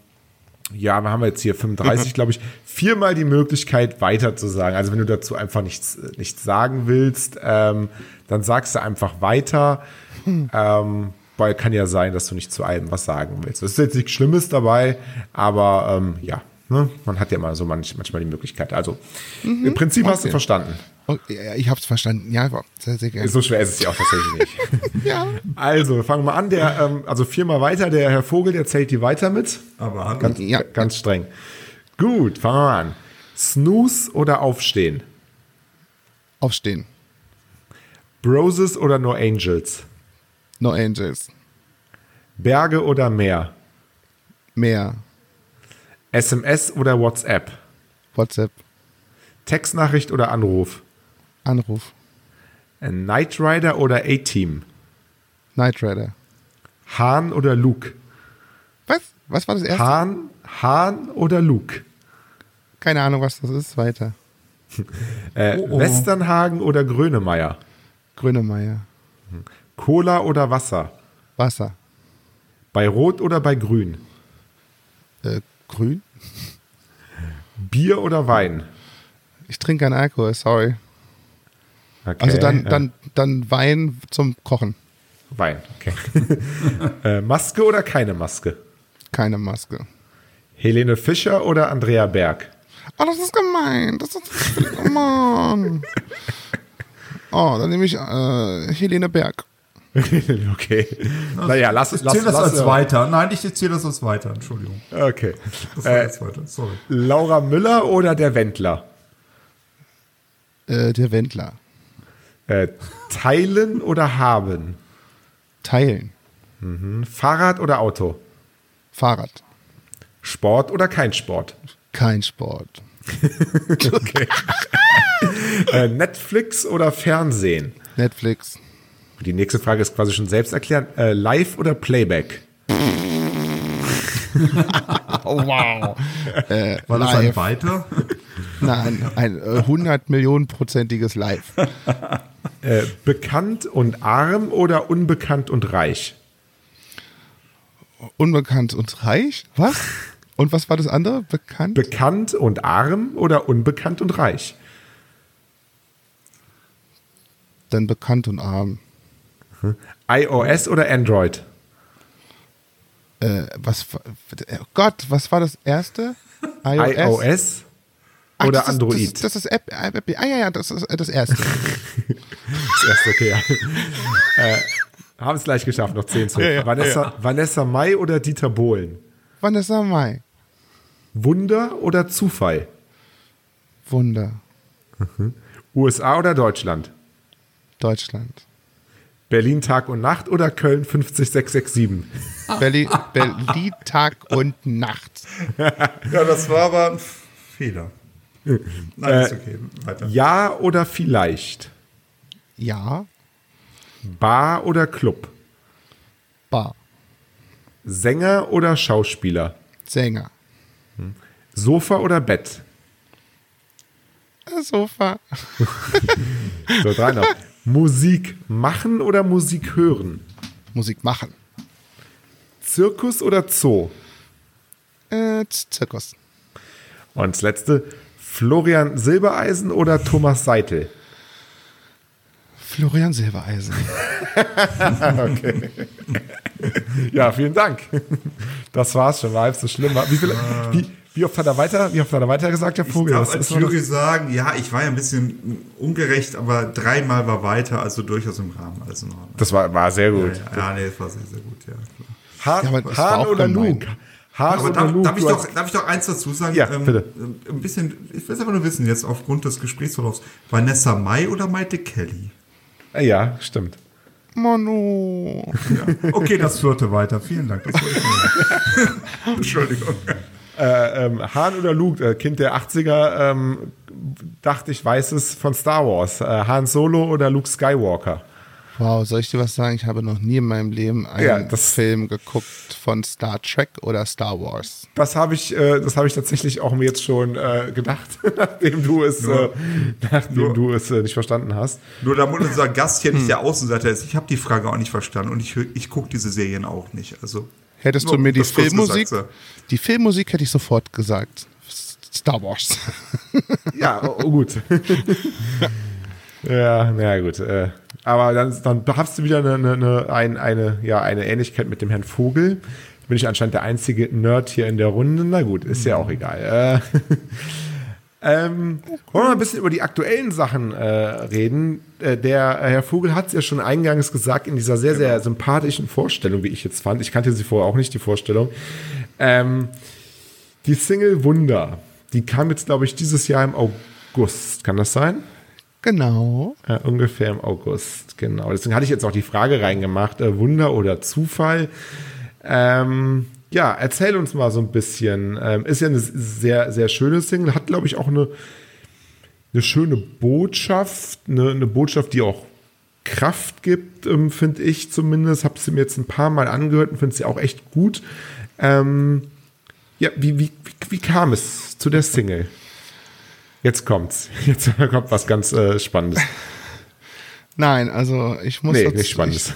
ja, wir haben jetzt hier 35, glaube ich, viermal die Möglichkeit weiter zu sagen. Also wenn du dazu einfach nichts, nichts sagen willst, ähm, dann sagst du einfach weiter. Ähm, weil kann ja sein, dass du nicht zu allem was sagen willst. Das ist jetzt nichts Schlimmes dabei, aber ähm, ja, ne? man hat ja mal so manch, manchmal die Möglichkeit. Also im Prinzip hast du Okay. verstanden. Ja, ich hab's verstanden. Ja, sehr, sehr gerne. So schwer ist es ja auch tatsächlich nicht. Ja. Also fangen wir an. Der, ähm, also viermal weiter. Der Herr Vogel, der zählt die weiter mit. Aber. Ganz, Ja. ganz streng. Gut, fangen wir an. Snooze oder Aufstehen? Aufstehen. Broses oder No Angels? No Angels. Berge oder Meer? Mehr. SMS oder WhatsApp? WhatsApp. Textnachricht oder Anruf? Anruf. Knight Rider oder A-Team? Knight Rider. Hahn oder Luke? Was? Was war das erste? Hahn, Hahn oder Luke? Keine Ahnung, was das ist. Weiter. Äh, Oh, oh. Westernhagen oder Grönemeyer? Grönemeyer. Cola oder Wasser? Wasser. Bei Rot oder bei Grün? Äh, grün? Bier oder Wein? Ich trinke keinen Alkohol, sorry. Okay, Also dann, äh, dann, dann Wein zum Kochen. Wein, okay. äh, Maske oder keine Maske? Keine Maske. Helene Fischer oder Andrea Berg? Oh, das ist gemein. Das ist. Oh Mann. Oh, dann nehme ich äh, Helene Berg. okay. Naja, lass es. Ich zähle das lass, als weiter. Nein, ich zähle das als weiter. Entschuldigung. Okay. Das war Äh, als weiter. Sorry. Laura Müller oder der Wendler? Äh, der Wendler. Äh, teilen oder haben? Teilen. Fahrrad oder Auto? Fahrrad. Sport oder kein Sport? Kein Sport. Äh, Netflix oder Fernsehen? Netflix. Die nächste Frage ist quasi schon selbst erklärt. Äh, Live oder Playback? Oh, wow. äh, War das ein live. weiter? Nein, ein äh, 100 Millionen prozentiges Live. Äh, bekannt und arm oder unbekannt und reich? Unbekannt und reich? Was? Und was war das andere? Bekannt? Bekannt und arm oder unbekannt und reich? Dann bekannt und arm. iOS oder Android? Äh, was, oh Gott, was war das erste? iOS? iOS Ach, oder das ist, Android? Das, das ist App, App. Ah ja, ja, das ist äh, das erste. Das erste, okay. Ja. äh, haben es gleich geschafft, noch 10 zu. Ja, ja, Vanessa, Vanessa Mai oder Dieter Bohlen? Vanessa Mai. Wunder oder Zufall? Wunder. USA oder Deutschland? Deutschland. Berlin Tag und Nacht oder Köln 50667? Berlin, Berlin Tag und Nacht. Ja, das war aber ein Fehler. Nein, ist okay. Weiter. Ja oder vielleicht? Ja. Bar oder Club? Bar. Sänger oder Schauspieler? Sänger. Sofa oder Bett? Äh, Sofa. So, drei noch. Musik machen oder Musik hören? Musik machen. Zirkus oder Zoo? Äh, Zirkus. Und das letzte, Florian Silbereisen oder Thomas Seitel? Florian Silbereisen. Ja, vielen Dank. Das war's schon, war halb so schlimm. Wie, viel, wie, wie oft hat er weiter, wie oft hat er weiter gesagt, der Ich Vogel? darf Was als Jury sagen, ja, ich war ja ein bisschen ungerecht, aber dreimal war weiter, also durchaus im Rahmen, Ordnung. das war, war sehr gut. Ja, ja, nee, das war sehr, sehr gut, ja. Hahn, Ja, Hahn oder. Luke? Hahn Aber oder darf, Luke? darf, ich doch, darf ich doch eins dazu sagen? Ja, bitte. Ein bisschen, ich will es aber nur wissen, jetzt aufgrund des Gesprächsverlaufs. Vanessa Mai oder Maite Kelly? Ja, stimmt. Manu. Okay, das vierte weiter. Vielen Dank. Das wollte ich nur- Entschuldigung. Äh, ähm, Han oder Luke, äh, Kind der 80er, ähm, dachte ich, weiß es von Star Wars. Äh, Han Solo oder Luke Skywalker? Wow, soll ich dir was sagen? Ich habe noch nie in meinem Leben einen Ja, das- Film geguckt von Star Trek oder Star Wars. Das habe ich, äh, das habe ich tatsächlich auch mir jetzt schon äh, gedacht, nachdem du es, äh, Nur- nachdem nur- du es äh, nicht verstanden hast. Nur damit unser Gast hier Hm. nicht der Außenseiter ist. Ich habe die Frage auch nicht verstanden und ich, ich gucke diese Serien auch nicht. Also Hättest du mir die Filmmusik, gesagt, die Filmmusik hätte ich sofort gesagt. Star Wars. Ja, oh, oh, gut. ja, na gut. Äh, aber dann, dann hast du wieder eine, eine, eine, ein, eine, ja, eine Ähnlichkeit mit dem Herrn Vogel. Bin ich anscheinend der einzige Nerd hier in der Runde. Na gut, ist ja auch egal. Äh, ähm, wollen wir mal ein bisschen über die aktuellen Sachen äh, reden. Äh, der Herr Vogel hat es ja schon eingangs gesagt in dieser sehr, sehr sympathischen Vorstellung, wie ich jetzt fand. Ich kannte sie vorher auch nicht, die Vorstellung. Ähm, die Single Wunder, die kam jetzt, glaube ich, dieses Jahr im August. Kann das sein? Genau. Ja, ungefähr im August, genau. Deswegen hatte ich jetzt auch die Frage reingemacht, äh, Wunder oder Zufall. Ähm, ja, erzähl uns mal so ein bisschen. Ähm, ist ja eine sehr, sehr schöne Single, hat, glaube ich, auch eine, eine schöne Botschaft, eine, eine Botschaft, die auch Kraft gibt, ähm, finde ich zumindest. Habe sie mir jetzt ein paar Mal angehört und finde sie auch echt gut. Ähm, ja, wie, wie, wie, kam es zu der Single? Jetzt kommt's. Jetzt kommt was ganz äh, Spannendes. Nein, also ich muss, Nee, dazu, nicht Spannendes.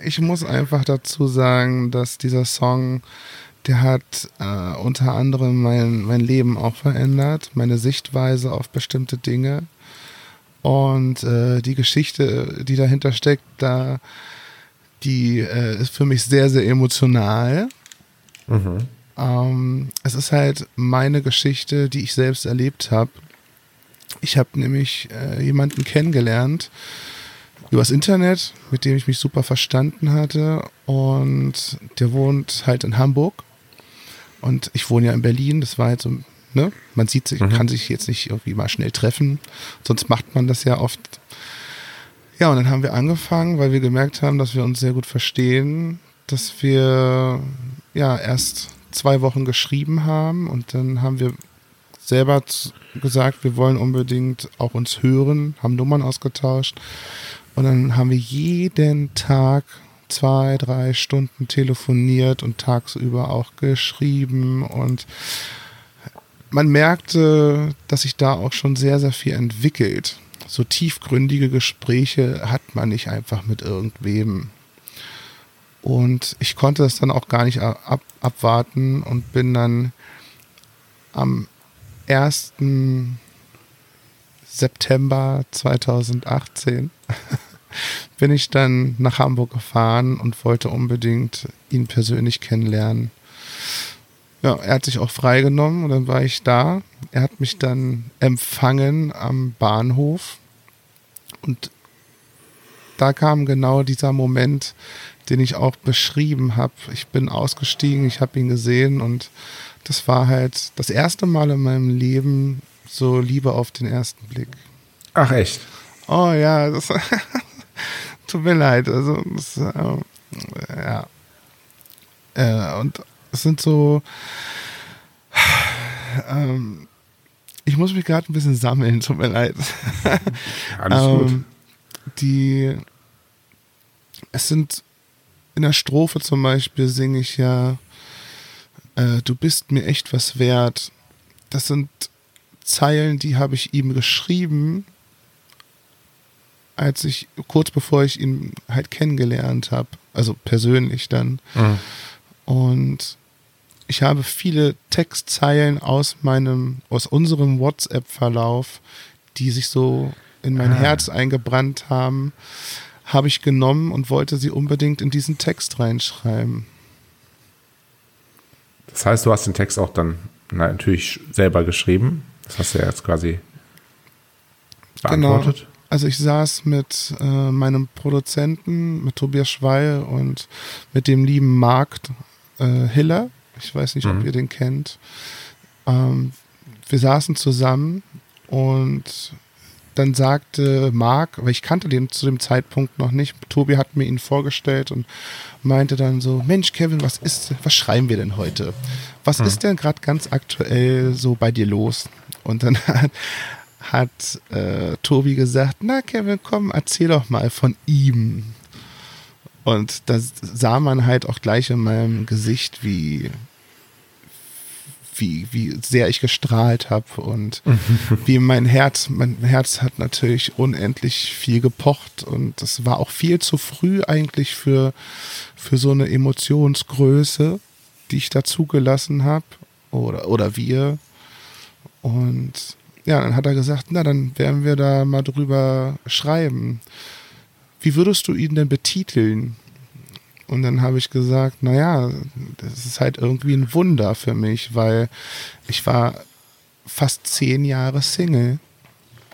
Ich, ich muss einfach dazu sagen, dass dieser Song, der hat äh, unter anderem mein, mein Leben auch verändert, meine Sichtweise auf bestimmte Dinge. Und äh, die Geschichte, die dahinter steckt, da, die äh, ist für mich sehr, sehr emotional. Ähm, es ist halt meine Geschichte, die ich selbst erlebt habe. Ich habe nämlich äh, jemanden kennengelernt übers Internet, mit dem ich mich super verstanden hatte. Und der wohnt halt in Hamburg. Und ich wohne ja in Berlin. Das war halt so, ne? Man sieht sich, kann sich jetzt nicht irgendwie mal schnell treffen. Sonst macht man das ja oft. Ja, und dann haben wir angefangen, weil wir gemerkt haben, dass wir uns sehr gut verstehen, dass wir ja erst zwei Wochen geschrieben haben und dann haben wir selber gesagt, wir wollen unbedingt auch uns hören, haben Nummern ausgetauscht und dann haben wir jeden Tag zwei, drei Stunden telefoniert und tagsüber auch geschrieben und man merkte, dass sich da auch schon sehr, sehr viel entwickelt. So tiefgründige Gespräche hat man nicht einfach mit irgendwem. Und ich konnte das dann auch gar nicht ab, abwarten und bin dann am 1. September 2018 bin ich dann nach Hamburg gefahren und wollte unbedingt ihn persönlich kennenlernen. Ja, er hat sich auch freigenommen und dann war ich da. Er hat mich dann empfangen am Bahnhof und da kam genau dieser Moment, den ich auch beschrieben habe. Ich bin ausgestiegen, ich habe ihn gesehen und das war halt das erste Mal in meinem Leben so Liebe auf den ersten Blick. Ach, echt? Oh ja, das tut mir leid. Also, das, äh, ja. Äh, und es sind so. Ähm, ich muss mich gerade ein bisschen sammeln, tut mir leid. Alles gut. Ähm, die. Es sind. In der Strophe zum Beispiel singe ich ja. Äh, du bist mir echt was wert. Das sind Zeilen, die habe ich ihm geschrieben, als ich, kurz bevor ich ihn halt kennengelernt habe, also persönlich dann. Und ich habe viele Textzeilen aus meinem, aus unserem WhatsApp-Verlauf, die sich so in mein Herz eingebrannt haben, habe ich genommen und wollte sie unbedingt in diesen Text reinschreiben. Das heißt, du hast den Text auch dann na, natürlich selber geschrieben. Das hast du ja jetzt quasi beantwortet. Genau. Also ich saß mit äh, meinem Produzenten, mit Tobias Schweil und mit dem lieben Marc äh, Hiller. Ich weiß nicht, ob ihr den kennt. Ähm, wir saßen zusammen und dann sagte Marc, aber ich kannte den zu dem Zeitpunkt noch nicht, Tobi hat mir ihn vorgestellt und meinte dann so, Mensch Kevin, was ist, was schreiben wir denn heute? Was ist denn gerade ganz aktuell so bei dir los? Und dann hat, hat äh, Tobi gesagt, na Kevin, komm, erzähl doch mal von ihm. Und da sah man halt auch gleich in meinem Gesicht, wie, wie, wie sehr ich gestrahlt habe und wie mein Herz, mein Herz hat natürlich unendlich viel gepocht und das war auch viel zu früh eigentlich für, für so eine Emotionsgröße, die ich da zugelassen habe oder, oder wir. Und ja, dann hat er gesagt, na, dann werden wir da mal drüber schreiben. Wie würdest du ihn denn betiteln? Und dann habe ich gesagt, naja, das ist halt irgendwie ein Wunder für mich, weil ich war fast zehn Jahre Single.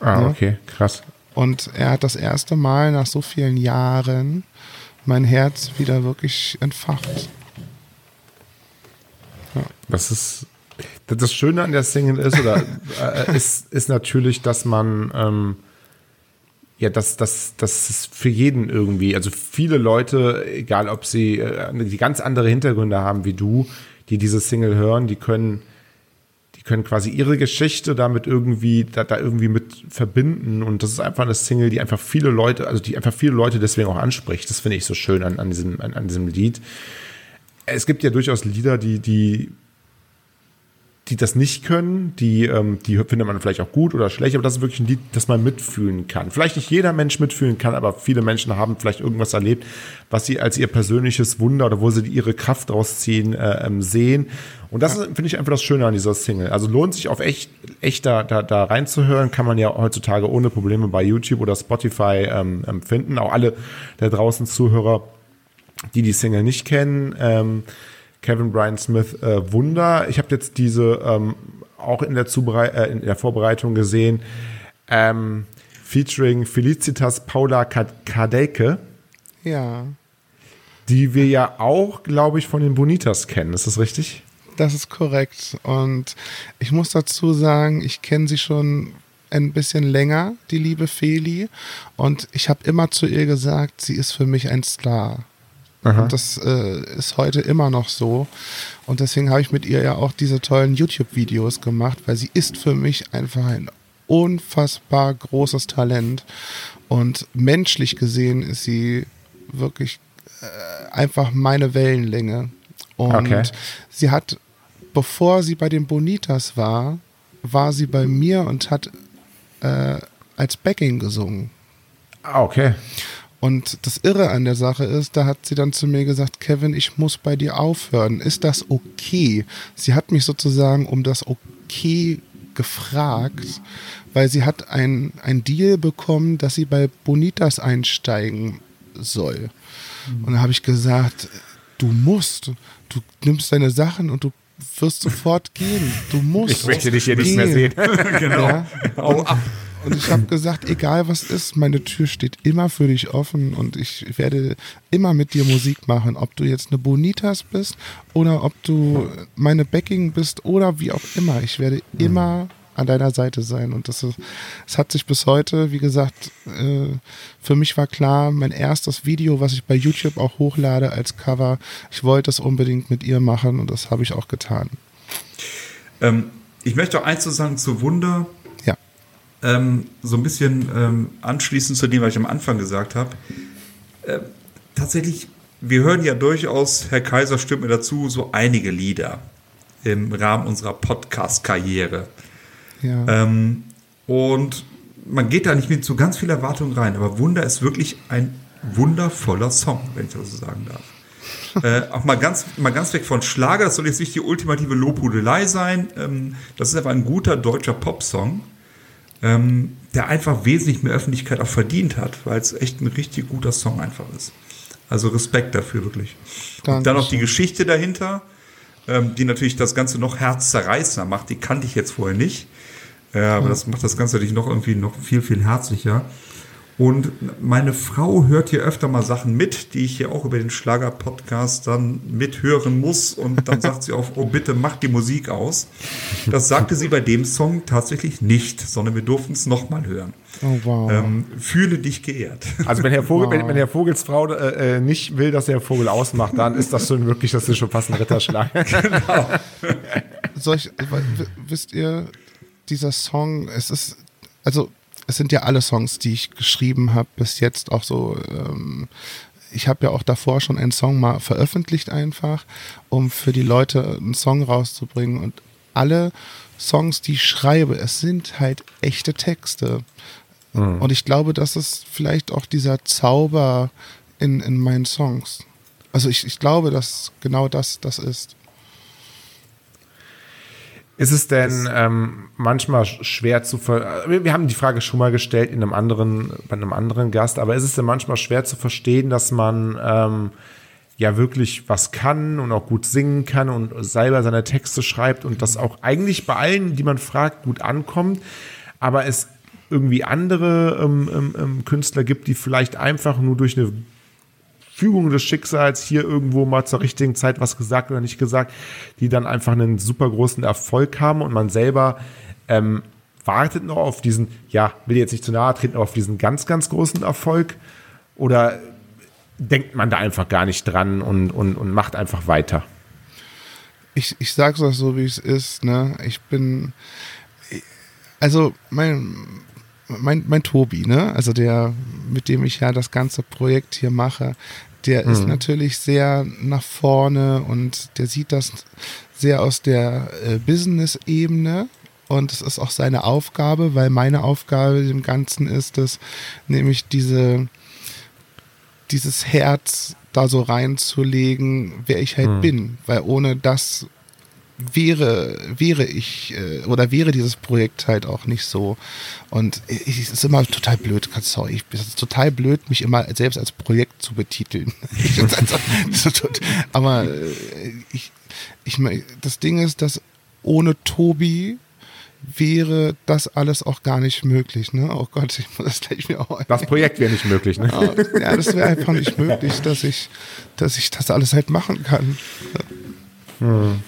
Ah, ja? okay, krass. Und er hat das erste Mal nach so vielen Jahren mein Herz wieder wirklich entfacht. Ja. Das ist das Schöne an der Single ist, oder äh, ist, ist natürlich, dass man ähm, ja, dass das, das ist für jeden irgendwie, also viele Leute, egal ob sie äh, die ganz andere Hintergründe haben wie du, die diese Single hören, die können, die können quasi ihre Geschichte damit irgendwie, da, da irgendwie mit verbinden. Und das ist einfach eine Single, die einfach viele Leute, also die einfach viele Leute deswegen auch anspricht. Das finde ich so schön an, an, diesem, an, an diesem Lied. Es gibt ja durchaus Lieder, die, die die das nicht können, die, ähm, die findet man vielleicht auch gut oder schlecht, aber das ist wirklich ein Lied, das man mitfühlen kann. Vielleicht nicht jeder Mensch mitfühlen kann, aber viele Menschen haben vielleicht irgendwas erlebt, was sie als ihr persönliches Wunder oder wo sie ihre Kraft rausziehen, äh, ähm, sehen. Und das finde ich einfach das Schöne an dieser Single. Also lohnt sich auf echt, echt da, da, da reinzuhören, kann man ja heutzutage ohne Probleme bei YouTube oder Spotify ähm, ähm finden. Auch alle der draußen Zuhörer, die die Single nicht kennen. Ähm, Kevin Brian Smith äh, Wunder. Ich habe jetzt diese ähm, auch in der, Zuberei äh, in der Vorbereitung gesehen, ähm, featuring Felicitas Paula Kadeke. Ja. Die wir ja auch, glaube ich, von den Bonitas kennen. Ist das richtig? Das ist korrekt. Und ich muss dazu sagen, ich kenne sie schon ein bisschen länger, die liebe Feli. Und ich habe immer zu ihr gesagt, sie ist für mich ein Star. Aha. Und das äh, ist heute immer noch so. Und deswegen habe ich mit ihr ja auch diese tollen YouTube-Videos gemacht, weil sie ist für mich einfach ein unfassbar großes Talent. Und menschlich gesehen ist sie wirklich äh, einfach meine Wellenlänge. Und okay. sie hat, bevor sie bei den Bonitas war, war sie bei mir und hat äh, als Backing gesungen. Ah, okay. Und das Irre an der Sache ist, da hat sie dann zu mir gesagt, Kevin, ich muss bei dir aufhören. Ist das okay? Sie hat mich sozusagen um das okay gefragt, weil sie hat ein, ein Deal bekommen, dass sie bei Bonitas einsteigen soll. Und da habe ich gesagt, du musst, du nimmst deine Sachen und du wirst sofort gehen. Du musst. Ich möchte dich hier gehen. nicht mehr sehen. genau. Ja? Hau ab. Und ich habe gesagt, egal was ist, meine Tür steht immer für dich offen und ich werde immer mit dir Musik machen. Ob du jetzt eine Bonitas bist oder ob du meine Backing bist oder wie auch immer. Ich werde immer an deiner Seite sein. Und das, ist, das hat sich bis heute, wie gesagt, äh, für mich war klar, mein erstes Video, was ich bei YouTube auch hochlade als Cover, ich wollte es unbedingt mit ihr machen und das habe ich auch getan. Ähm, ich möchte auch eins zu sagen zu Wunder ähm, so ein bisschen ähm, anschließend zu dem, was ich am Anfang gesagt habe. Äh, tatsächlich, wir hören ja durchaus, Herr Kaiser stimmt mir dazu, so einige Lieder im Rahmen unserer Podcast-Karriere. Ja. Ähm, und man geht da nicht mit so ganz viel Erwartung rein, aber Wunder ist wirklich ein wundervoller Song, wenn ich das so sagen darf. äh, auch mal ganz, mal ganz weg von Schlager, das soll jetzt nicht die ultimative Lobhudelei sein. Ähm, das ist aber ein guter deutscher Popsong ähm, der einfach wesentlich mehr Öffentlichkeit auch verdient hat, weil es echt ein richtig guter Song einfach ist. Also Respekt dafür wirklich. Dankeschön. Und dann noch die Geschichte dahinter, ähm, die natürlich das Ganze noch herzzerreißender macht. Die kannte ich jetzt vorher nicht. Äh, aber ja. das macht das Ganze natürlich noch irgendwie noch viel, viel herzlicher. Und meine Frau hört hier öfter mal Sachen mit, die ich hier auch über den Schlager-Podcast dann mithören muss. Und dann sagt sie auch, oh bitte mach die Musik aus. Das sagte sie bei dem Song tatsächlich nicht, sondern wir durften es nochmal hören. Oh, wow. Ähm, fühle dich geehrt. Also wenn Herr, Vogel, wow. wenn, wenn Herr Vogels Frau äh, äh, nicht will, dass der Vogel ausmacht, dann ist das schon wirklich, das ist schon fast ein Ritterschlag. genau. Solch, wisst ihr, dieser Song, es ist, also es sind ja alle Songs, die ich geschrieben habe, bis jetzt auch so, ähm, ich habe ja auch davor schon einen Song mal veröffentlicht einfach, um für die Leute einen Song rauszubringen. Und alle Songs, die ich schreibe, es sind halt echte Texte. Mhm. Und ich glaube, das ist vielleicht auch dieser Zauber in, in meinen Songs. Also ich, ich glaube, dass genau das das ist. Ist es denn ähm, manchmal schwer zu ver wir haben die Frage schon mal gestellt in einem anderen, bei einem anderen Gast, aber ist es denn manchmal schwer zu verstehen, dass man ähm, ja wirklich was kann und auch gut singen kann und selber seine Texte schreibt und das auch eigentlich bei allen, die man fragt, gut ankommt, aber es irgendwie andere ähm, ähm, ähm Künstler gibt, die vielleicht einfach nur durch eine Fügung des Schicksals hier irgendwo mal zur richtigen Zeit was gesagt oder nicht gesagt, die dann einfach einen super großen Erfolg haben und man selber ähm, wartet noch auf diesen, ja, will jetzt nicht zu nahe treten, auf diesen ganz, ganz großen Erfolg oder denkt man da einfach gar nicht dran und, und, und macht einfach weiter? Ich, ich sag's auch so, wie es ist, ne? Ich bin, also mein, mein, mein Tobi, ne? Also der, mit dem ich ja das ganze Projekt hier mache, der mhm. ist natürlich sehr nach vorne und der sieht das sehr aus der äh, Business-Ebene. Und es ist auch seine Aufgabe, weil meine Aufgabe im Ganzen ist es, nämlich diese, dieses Herz da so reinzulegen, wer ich halt mhm. bin. Weil ohne das wäre, wäre ich äh, oder wäre dieses Projekt halt auch nicht so. Und es ist immer total blöd, sorry, es ist total blöd, mich immer selbst als Projekt zu betiteln. Aber äh, ich, ich, das Ding ist, dass ohne Tobi wäre das alles auch gar nicht möglich. Ne? Oh Gott, ich muss das gleich mir auch. Das Projekt wäre nicht möglich, ne? Ja, das wäre einfach nicht möglich, dass ich, dass ich das alles halt machen kann. Hm.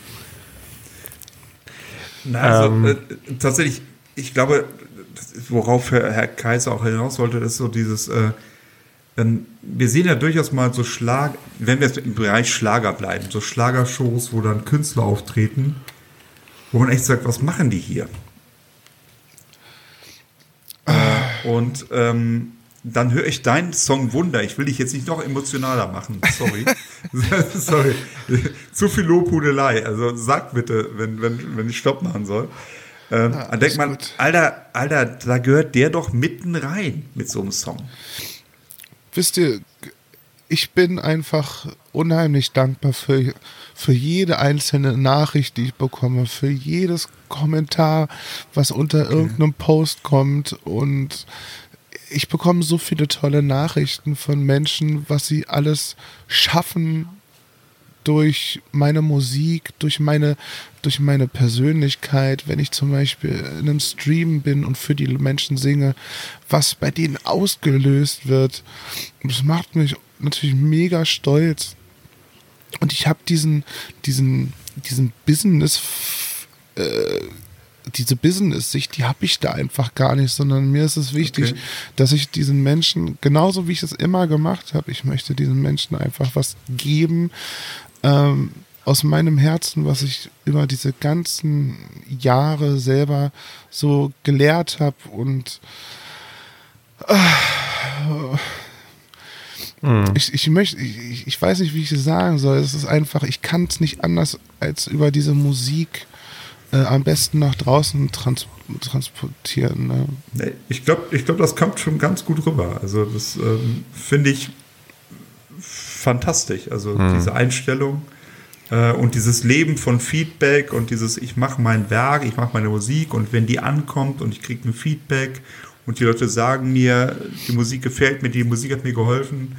Na, also ähm, äh, tatsächlich, ich glaube, worauf Herr Kaiser auch hinaus wollte, ist so dieses, äh, wir sehen ja durchaus mal so Schlag, wenn wir jetzt im Bereich Schlager bleiben, so Schlagershows, wo dann Künstler auftreten, wo man echt sagt, was machen die hier? Äh, und ähm, dann höre ich deinen Song Wunder. Ich will dich jetzt nicht noch emotionaler machen. Sorry. Sorry. Zu viel Lobhudelei. Also sag bitte, wenn, wenn, wenn ich Stopp machen soll. Ähm, ja, dann denkt man, gut. Alter, Alter, da gehört der doch mitten rein mit so einem Song. Wisst ihr, ich bin einfach unheimlich dankbar für, für jede einzelne Nachricht, die ich bekomme, für jedes Kommentar, was unter okay. irgendeinem Post kommt und ich bekomme so viele tolle Nachrichten von Menschen, was sie alles schaffen durch meine Musik, durch meine, durch meine Persönlichkeit, wenn ich zum Beispiel in einem Stream bin und für die Menschen singe, was bei denen ausgelöst wird. Das macht mich natürlich mega stolz. Und ich habe diesen, diesen, diesen Business äh, diese Business-Sicht, die habe ich da einfach gar nicht, sondern mir ist es wichtig, okay. dass ich diesen Menschen, genauso wie ich es immer gemacht habe, ich möchte diesen Menschen einfach was geben ähm, aus meinem Herzen, was ich über diese ganzen Jahre selber so gelehrt habe und äh, Ich, ich möchte, ich, ich weiß nicht, wie ich es sagen soll. Es ist einfach, ich kann es nicht anders als über diese Musik äh, am besten nach draußen trans transportieren. Ne? Ich glaube, ich glaub, das kommt schon ganz gut rüber. Also das ähm, finde ich fantastisch. Also mhm. diese Einstellung äh, und dieses Leben von Feedback und dieses, ich mache mein Werk, ich mache meine Musik und wenn die ankommt und ich kriege ein Feedback und die Leute sagen mir, die Musik gefällt mir, die Musik hat mir geholfen,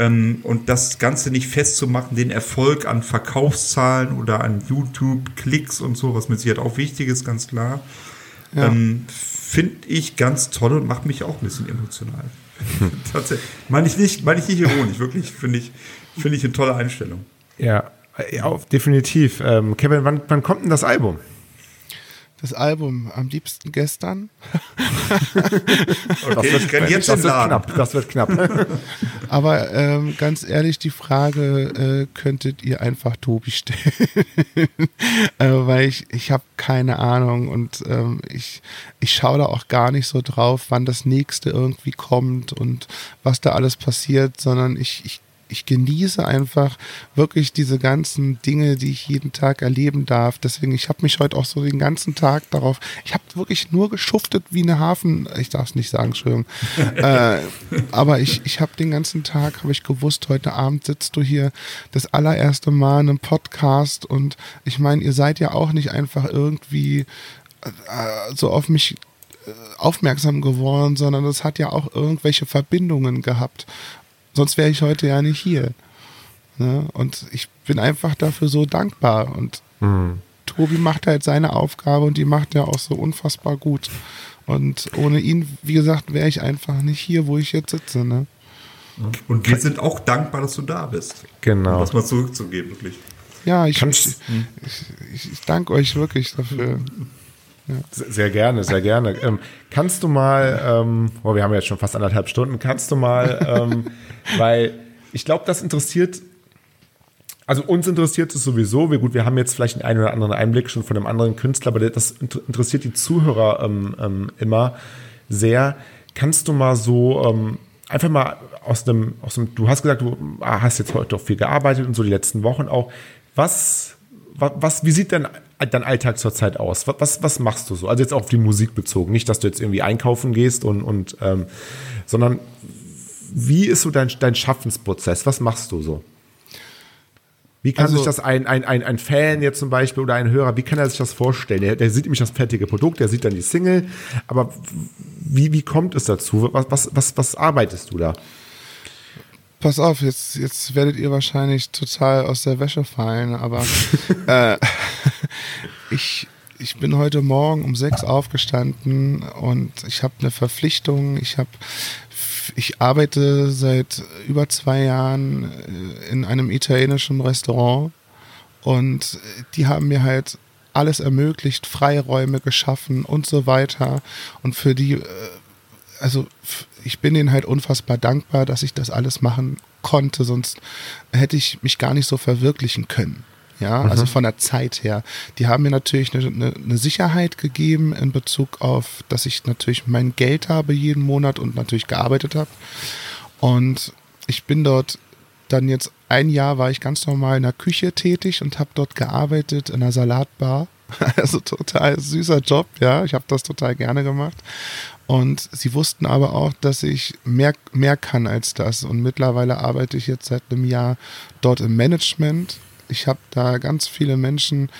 ähm, und das Ganze nicht festzumachen, den Erfolg an Verkaufszahlen oder an YouTube-Klicks und so, was mit Sicherheit auch wichtig ist, ganz klar, ja. ähm, finde ich ganz toll und macht mich auch ein bisschen emotional. Tatsächlich. Meine ich nicht, meine ich nicht ironisch, wirklich, finde ich, finde ich eine tolle Einstellung. Ja, ja definitiv. Ähm, Kevin, wann, wann kommt denn das Album? Das Album am liebsten gestern. okay, das wird, jetzt das wird knapp. Das wird knapp. Aber ähm, ganz ehrlich, die Frage äh, könntet ihr einfach Tobi stellen, äh, weil ich ich habe keine Ahnung und ähm, ich ich schaue da auch gar nicht so drauf, wann das nächste irgendwie kommt und was da alles passiert, sondern ich ich ich genieße einfach wirklich diese ganzen Dinge, die ich jeden Tag erleben darf. Deswegen, ich habe mich heute auch so den ganzen Tag darauf, ich habe wirklich nur geschuftet wie eine Hafen, ich darf es nicht sagen, Entschuldigung, äh, aber ich, ich habe den ganzen Tag, habe ich gewusst, heute Abend sitzt du hier das allererste Mal in einem Podcast und ich meine, ihr seid ja auch nicht einfach irgendwie äh, so auf mich äh, aufmerksam geworden, sondern es hat ja auch irgendwelche Verbindungen gehabt. Sonst wäre ich heute ja nicht hier. Ne? Und ich bin einfach dafür so dankbar. Und mhm. Tobi macht halt seine Aufgabe und die macht er auch so unfassbar gut. Und ohne ihn, wie gesagt, wäre ich einfach nicht hier, wo ich jetzt sitze. Ne? Und wir sind auch dankbar, dass du da bist. Genau. Um das mal zurückzugeben, wirklich. Ja, ich, ich, ich, ich danke euch wirklich dafür. Sehr gerne, sehr gerne. Ähm, kannst du mal, ähm, oh, wir haben jetzt schon fast anderthalb Stunden, kannst du mal, ähm, weil ich glaube, das interessiert, also uns interessiert es sowieso, wir, gut, wir haben jetzt vielleicht einen oder anderen Einblick schon von einem anderen Künstler, aber das interessiert die Zuhörer ähm, ähm, immer sehr. Kannst du mal so ähm, einfach mal aus dem, aus dem, du hast gesagt, du ah, hast jetzt heute doch viel gearbeitet und so die letzten Wochen auch. Was, was wie sieht denn dein Alltag zurzeit aus? Was, was, was, machst du so? Also jetzt auch auf die Musik bezogen. Nicht, dass du jetzt irgendwie einkaufen gehst und, und ähm, sondern wie ist so dein, dein Schaffensprozess? Was machst du so? Wie kann also, sich das ein, ein, ein, ein Fan jetzt zum Beispiel oder ein Hörer, wie kann er sich das vorstellen? Der, der sieht nämlich das fertige Produkt, der sieht dann die Single, aber wie, wie kommt es dazu? Was, was, was, was arbeitest du da? Pass auf, jetzt, jetzt werdet ihr wahrscheinlich total aus der Wäsche fallen, aber äh, ich, ich bin heute Morgen um sechs aufgestanden und ich habe eine Verpflichtung. Ich habe ich arbeite seit über zwei Jahren äh, in einem italienischen Restaurant und die haben mir halt alles ermöglicht, Freiräume geschaffen und so weiter. Und für die, äh, also ich bin ihnen halt unfassbar dankbar, dass ich das alles machen konnte, sonst hätte ich mich gar nicht so verwirklichen können. Ja, mhm. also von der Zeit her. Die haben mir natürlich eine, eine, eine, Sicherheit gegeben in Bezug auf, dass ich natürlich mein Geld habe jeden Monat und natürlich gearbeitet habe. Und ich bin dort dann jetzt ein Jahr war ich ganz normal in der Küche tätig und habe dort gearbeitet in einer Salatbar. Also total süßer Job, ja. Ich habe das total gerne gemacht. Und sie wussten aber auch, dass ich mehr, mehr kann als das. Und mittlerweile arbeite ich jetzt seit einem Jahr dort im Management. Ich habe da ganz viele Menschen,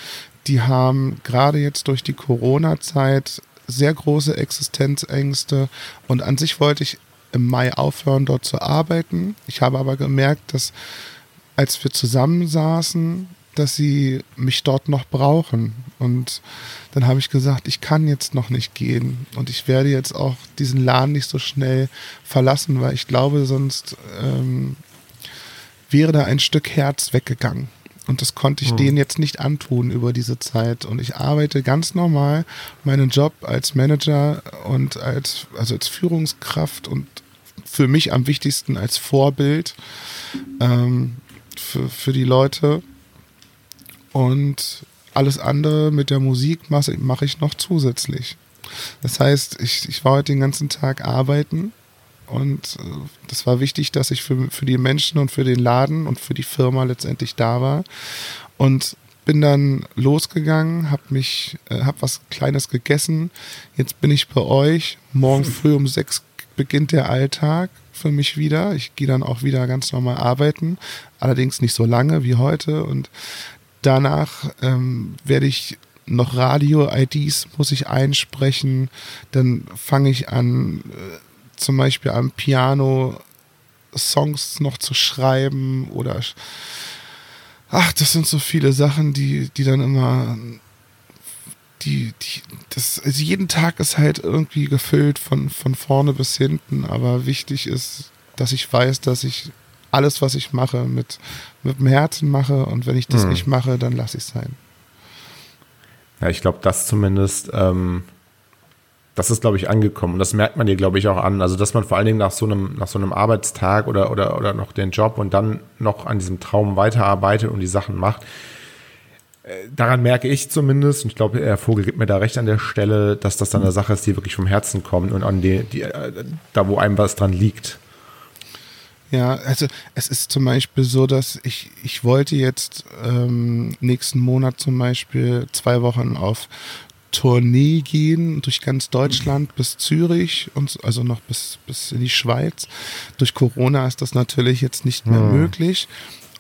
die haben gerade jetzt durch die Corona-Zeit sehr große Existenzängste. Und an sich wollte ich im Mai aufhören, dort zu arbeiten. Ich habe aber gemerkt, dass als wir zusammensaßen, dass sie mich dort noch brauchen. Und dann habe ich gesagt, ich kann jetzt noch nicht gehen und ich werde jetzt auch diesen Laden nicht so schnell verlassen, weil ich glaube, sonst ähm, wäre da ein Stück Herz weggegangen. Und das konnte ich hm. denen jetzt nicht antun über diese Zeit. Und ich arbeite ganz normal meinen Job als Manager und als, also als Führungskraft und für mich am wichtigsten als Vorbild ähm, für, für die Leute und alles andere mit der Musik mache mach ich noch zusätzlich. Das heißt, ich, ich war heute den ganzen Tag arbeiten und äh, das war wichtig, dass ich für, für die Menschen und für den Laden und für die Firma letztendlich da war. Und bin dann losgegangen, habe mich, äh, habe was Kleines gegessen. Jetzt bin ich bei euch. Morgen früh um sechs beginnt der Alltag für mich wieder. Ich gehe dann auch wieder ganz normal arbeiten, allerdings nicht so lange wie heute. Und Danach ähm, werde ich noch Radio-IDs muss ich einsprechen. Dann fange ich an, äh, zum Beispiel am Piano Songs noch zu schreiben oder ach, das sind so viele Sachen, die, die dann immer die, die, das, also jeden Tag ist halt irgendwie gefüllt von, von vorne bis hinten, aber wichtig ist, dass ich weiß, dass ich alles, was ich mache, mit, mit dem Herzen mache und wenn ich das mhm. nicht mache, dann lasse ich es sein. Ja, ich glaube, das zumindest, ähm, das ist, glaube ich, angekommen. Und das merkt man dir, glaube ich, auch an. Also, dass man vor allen Dingen nach so einem, nach so einem Arbeitstag oder, oder, oder noch den Job und dann noch an diesem Traum weiterarbeitet und die Sachen macht. Äh, daran merke ich zumindest, und ich glaube, Herr Vogel gibt mir da recht an der Stelle, dass das dann eine Sache ist, die wirklich vom Herzen kommt und an die, die äh, da, wo einem was dran liegt. Ja, also es ist zum Beispiel so, dass ich, ich wollte jetzt ähm, nächsten Monat zum Beispiel zwei Wochen auf Tournee gehen durch ganz Deutschland bis Zürich und also noch bis, bis in die Schweiz. Durch Corona ist das natürlich jetzt nicht mehr Hm. möglich.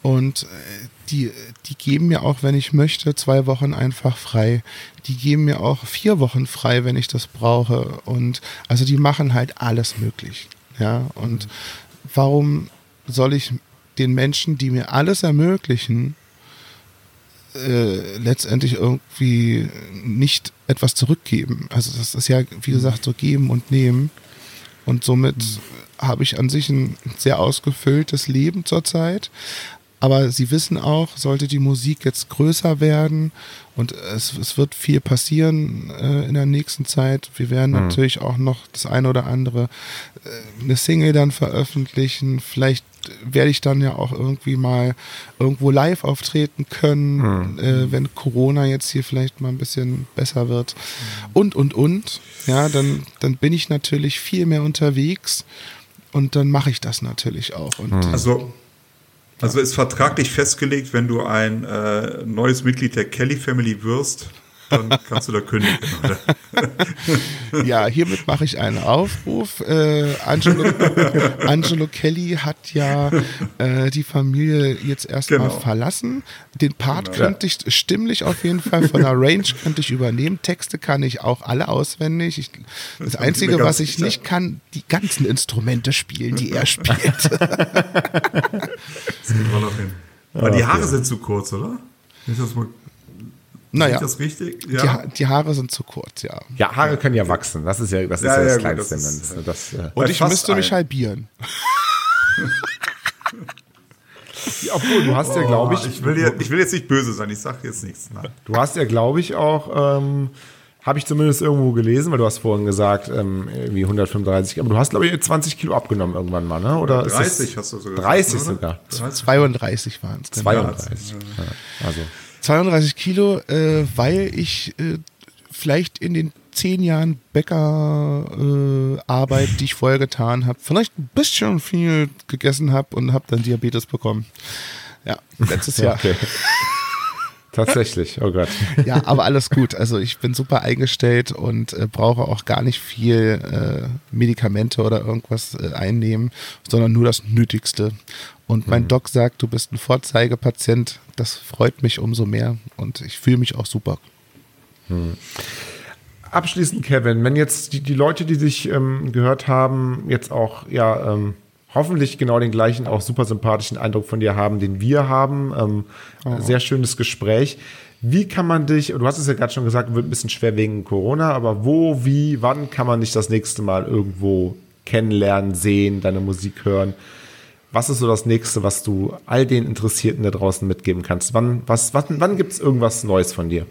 Und äh, die, die geben mir auch, wenn ich möchte, zwei Wochen einfach frei. Die geben mir auch vier Wochen frei, wenn ich das brauche. Und also die machen halt alles möglich. Ja, und warum soll ich den Menschen, die mir alles ermöglichen, äh, letztendlich irgendwie nicht etwas zurückgeben. Also das ist ja, wie gesagt, so geben und nehmen. Und somit habe ich an sich ein sehr ausgefülltes Leben zurzeit. Aber sie wissen auch, sollte die Musik jetzt größer werden und es, es wird viel passieren äh, in der nächsten Zeit. Wir werden natürlich auch noch das eine oder andere äh, eine Single dann veröffentlichen. Vielleicht werde ich dann ja auch irgendwie mal irgendwo live auftreten können, äh, wenn Corona jetzt hier vielleicht mal ein bisschen besser wird. Und, und, und. Ja, dann, dann bin ich natürlich viel mehr unterwegs und dann mache ich das natürlich auch. Und Also, also ist vertraglich festgelegt, wenn du ein äh, neues Mitglied der Kelly Family wirst, dann kannst du da kündigen. Oder? Ja, hiermit mache ich einen Aufruf. Äh, Angelo, Angelo Kelly hat ja äh, die Familie jetzt erstmal Genau. verlassen. Den Part könnte ich stimmlich auf jeden Fall von der Range könnte ich übernehmen. Texte kann ich auch alle auswendig. Ich, das Sie Einzige, was ich nicht kann, die ganzen Instrumente spielen, die er spielt. Das geht mal noch hin. Aber die Haare sind zu kurz, oder? Ist das mal, naja, ist das richtig? die, Ha- die Haare sind zu kurz, ja. Ja, Haare können ja wachsen. Das ist ja das, ist Ja, ja, das ja, Kleinste. das Das, ist- das, äh, Und ich müsste mich allen. halbieren. ja, obwohl, du hast ja, glaube ich, Oh, ich will, ja- ich will jetzt nicht böse sein, ich sage jetzt nichts. Nein. du hast ja, glaube ich, auch, ähm, habe ich zumindest irgendwo gelesen, weil du hast vorhin gesagt, ähm, irgendwie 135, aber du hast, glaube ich, 20 Kilo abgenommen irgendwann mal, ne? Oder ist 30 das, hast du sogar 30 gesagt, sogar. 30. 32 waren es. 32. Ja, also. 32 Kilo, äh, weil ich äh, vielleicht in den zehn Jahren Bäckerarbeit, äh, die ich vorher getan habe, vielleicht ein bisschen viel gegessen habe und habe dann Diabetes bekommen. Ja, letztes Jahr. Okay. Tatsächlich, oh Gott. Ja, aber alles gut. Also ich bin super eingestellt und äh, brauche auch gar nicht viel äh, Medikamente oder irgendwas äh, einnehmen, sondern nur das Nötigste. Und mein Doc sagt, du bist ein Vorzeigepatient. Das freut mich umso mehr und ich fühle mich auch super. Abschließend, Kevin, wenn jetzt die, die Leute, die sich ähm, gehört haben, jetzt auch ja ähm, hoffentlich genau den gleichen, auch super sympathischen Eindruck von dir haben, den wir haben. Ähm, Sehr schönes Gespräch. Wie kann man dich, du hast es ja gerade schon gesagt, wird ein bisschen schwer wegen Corona, aber wo, wie, wann kann man dich das nächste Mal irgendwo kennenlernen, sehen, deine Musik hören? Was ist so das nächste, was du all den Interessierten da draußen mitgeben kannst? Wann, was, wann, wann gibt es irgendwas Neues von dir?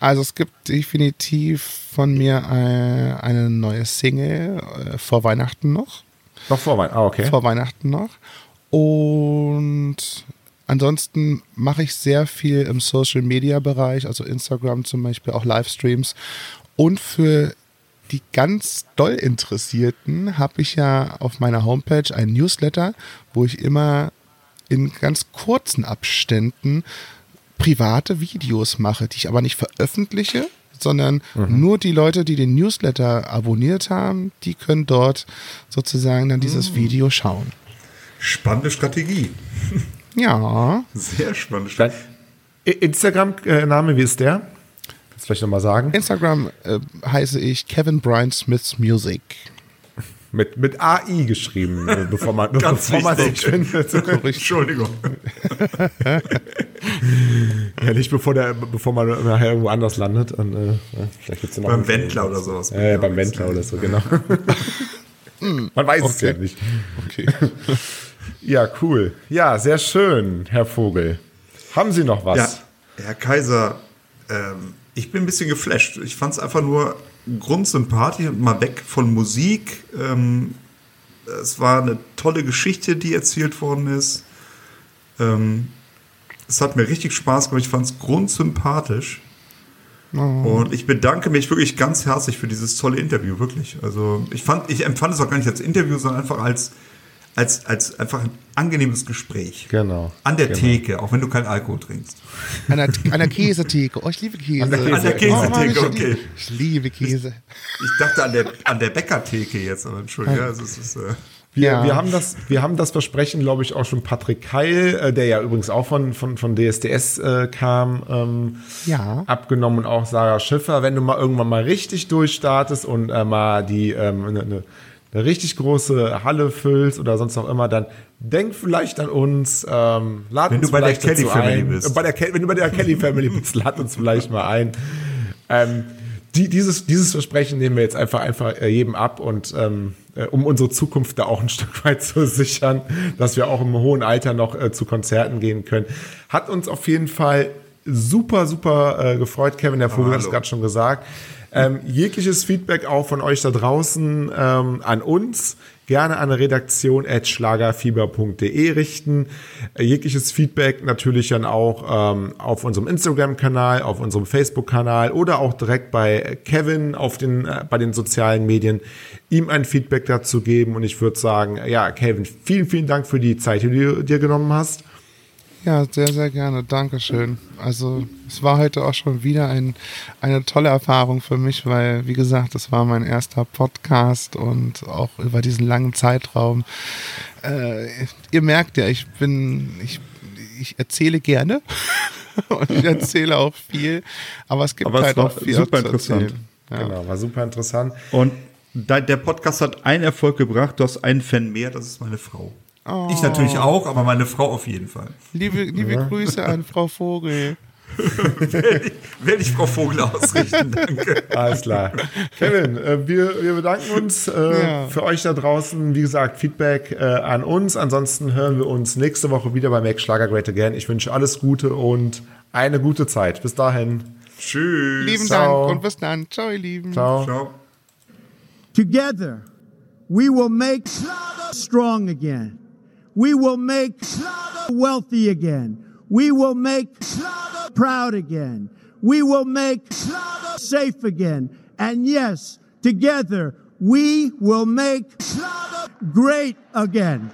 Also es gibt definitiv von mir äh, eine neue Single äh, vor Weihnachten noch. Noch vor Weihnachten. Ah, okay. Vor Weihnachten noch. Und ansonsten mache ich sehr viel im Social Media Bereich, also Instagram zum Beispiel, auch Livestreams. Und für die ganz doll Interessierten habe ich ja auf meiner Homepage ein Newsletter, wo ich immer in ganz kurzen Abständen private Videos mache, die ich aber nicht veröffentliche, sondern nur die Leute, die den Newsletter abonniert haben, die können dort sozusagen dann dieses Video schauen. Spannende Strategie. Ja, Sehr spannende Strategie. Instagram-Name, wie ist der? Vielleicht nochmal sagen? Instagram äh, heiße ich Kevin Brian Smiths Music. Mit, mit AI geschrieben, äh, bevor man, Ganz bevor man sich findet. Entschuldigung. Ja, nicht bevor, der, bevor man nachher irgendwo anders landet. Und, äh, vielleicht gibt's ja noch Beim Wendler oder sowas. Ja, ja, beim Wendler oder so, genau. man weiß es ja nicht. Okay. Ja, cool. Ja, sehr schön, Herr Vogel. Haben Sie noch was? Ja, Herr Kaiser, ähm, ich bin ein bisschen geflasht. Ich fand es einfach nur grundsympathisch und mal weg von Musik. Ähm, es war eine tolle Geschichte, die erzählt worden ist. Ähm, es hat mir richtig Spaß gemacht. Ich fand es grundsympathisch. Und ich bedanke mich wirklich ganz herzlich für dieses tolle Interview, wirklich. Also ich fand, ich empfand es auch gar nicht als Interview, sondern einfach als, als, als einfach ein angenehmes Gespräch. Genau. An der genau. Theke, auch wenn du keinen Alkohol trinkst. An der, an der Käsetheke. Oh, ich liebe Käse. An der Käse- An der Käsetheke, ich, okay. Ich liebe Käse. Ich dachte an der, an der Bäckertheke jetzt, aber Entschuldigung. Ja, es ist, äh, Wir, Ja. wir, haben das, wir haben das Versprechen, glaube ich, auch schon Patrick Keil, äh, der ja übrigens auch von, von, von DSDS äh, kam, ähm, Ja. abgenommen und auch Sarah Schiffer. Wenn du mal irgendwann mal richtig durchstartest und äh, mal die ähm, eine, eine, eine richtig große Halle füllst oder sonst auch immer, dann denk vielleicht an uns. Ähm, lad Wenn uns du bei der Kelly Family ein. bist. Bei der, wenn du bei der Kelly Family bist, lad uns vielleicht mal ein. Ähm, die, dieses, dieses Versprechen nehmen wir jetzt einfach, einfach äh, jedem ab und ähm, äh, um unsere Zukunft da auch ein Stück weit zu sichern, dass wir auch im hohen Alter noch äh, zu Konzerten gehen können. Hat uns auf jeden Fall super, super äh, gefreut. Kevin, der Vogel hat es gerade schon gesagt. Ähm, jegliches Feedback auch von euch da draußen ähm, an uns gerne an redaktion schlagerfieber.de richten. Äh, jegliches Feedback natürlich dann auch ähm, auf unserem Instagram-Kanal, auf unserem Facebook-Kanal oder auch direkt bei Kevin auf den, äh, bei den sozialen Medien ihm ein Feedback dazu geben. Und ich würde sagen, ja, Kevin, vielen, vielen Dank für die Zeit, die du dir genommen hast. Ja, sehr, sehr gerne. Dankeschön. Also es war heute auch schon wieder ein, eine tolle Erfahrung für mich, weil, wie gesagt, es war mein erster Podcast und auch über diesen langen Zeitraum. Äh, ihr merkt ja, ich bin, ich, ich erzähle gerne und ich erzähle auch viel, aber es gibt Aber es halt war auch viel super zu interessant. erzählen. Ja. Genau, war super interessant. Und de- der Podcast hat einen Erfolg gebracht. Du hast einen Fan mehr, das ist meine Frau. Oh. Ich natürlich auch, aber meine Frau auf jeden Fall. Liebe, liebe Grüße an Frau Vogel. Werde ich Frau Vogel ausrichten, danke. Alles klar. Kevin, äh, wir, wir bedanken uns äh, Ja. für euch da draußen. Wie gesagt, Feedback äh, an uns. Ansonsten hören wir uns nächste Woche wieder bei Make Schlager Great Again. Ich wünsche alles Gute und eine gute Zeit. Bis dahin. Tschüss. Lieben Ciao. Dank und bis dann. Ciao, ihr Lieben. Ciao. Ciao. Together, we will make Schlager strong again. We will make Schlager wealthy again. We will make Schlager proud again. We will make Schlager safe again. And yes, together, we will make Schlager great again.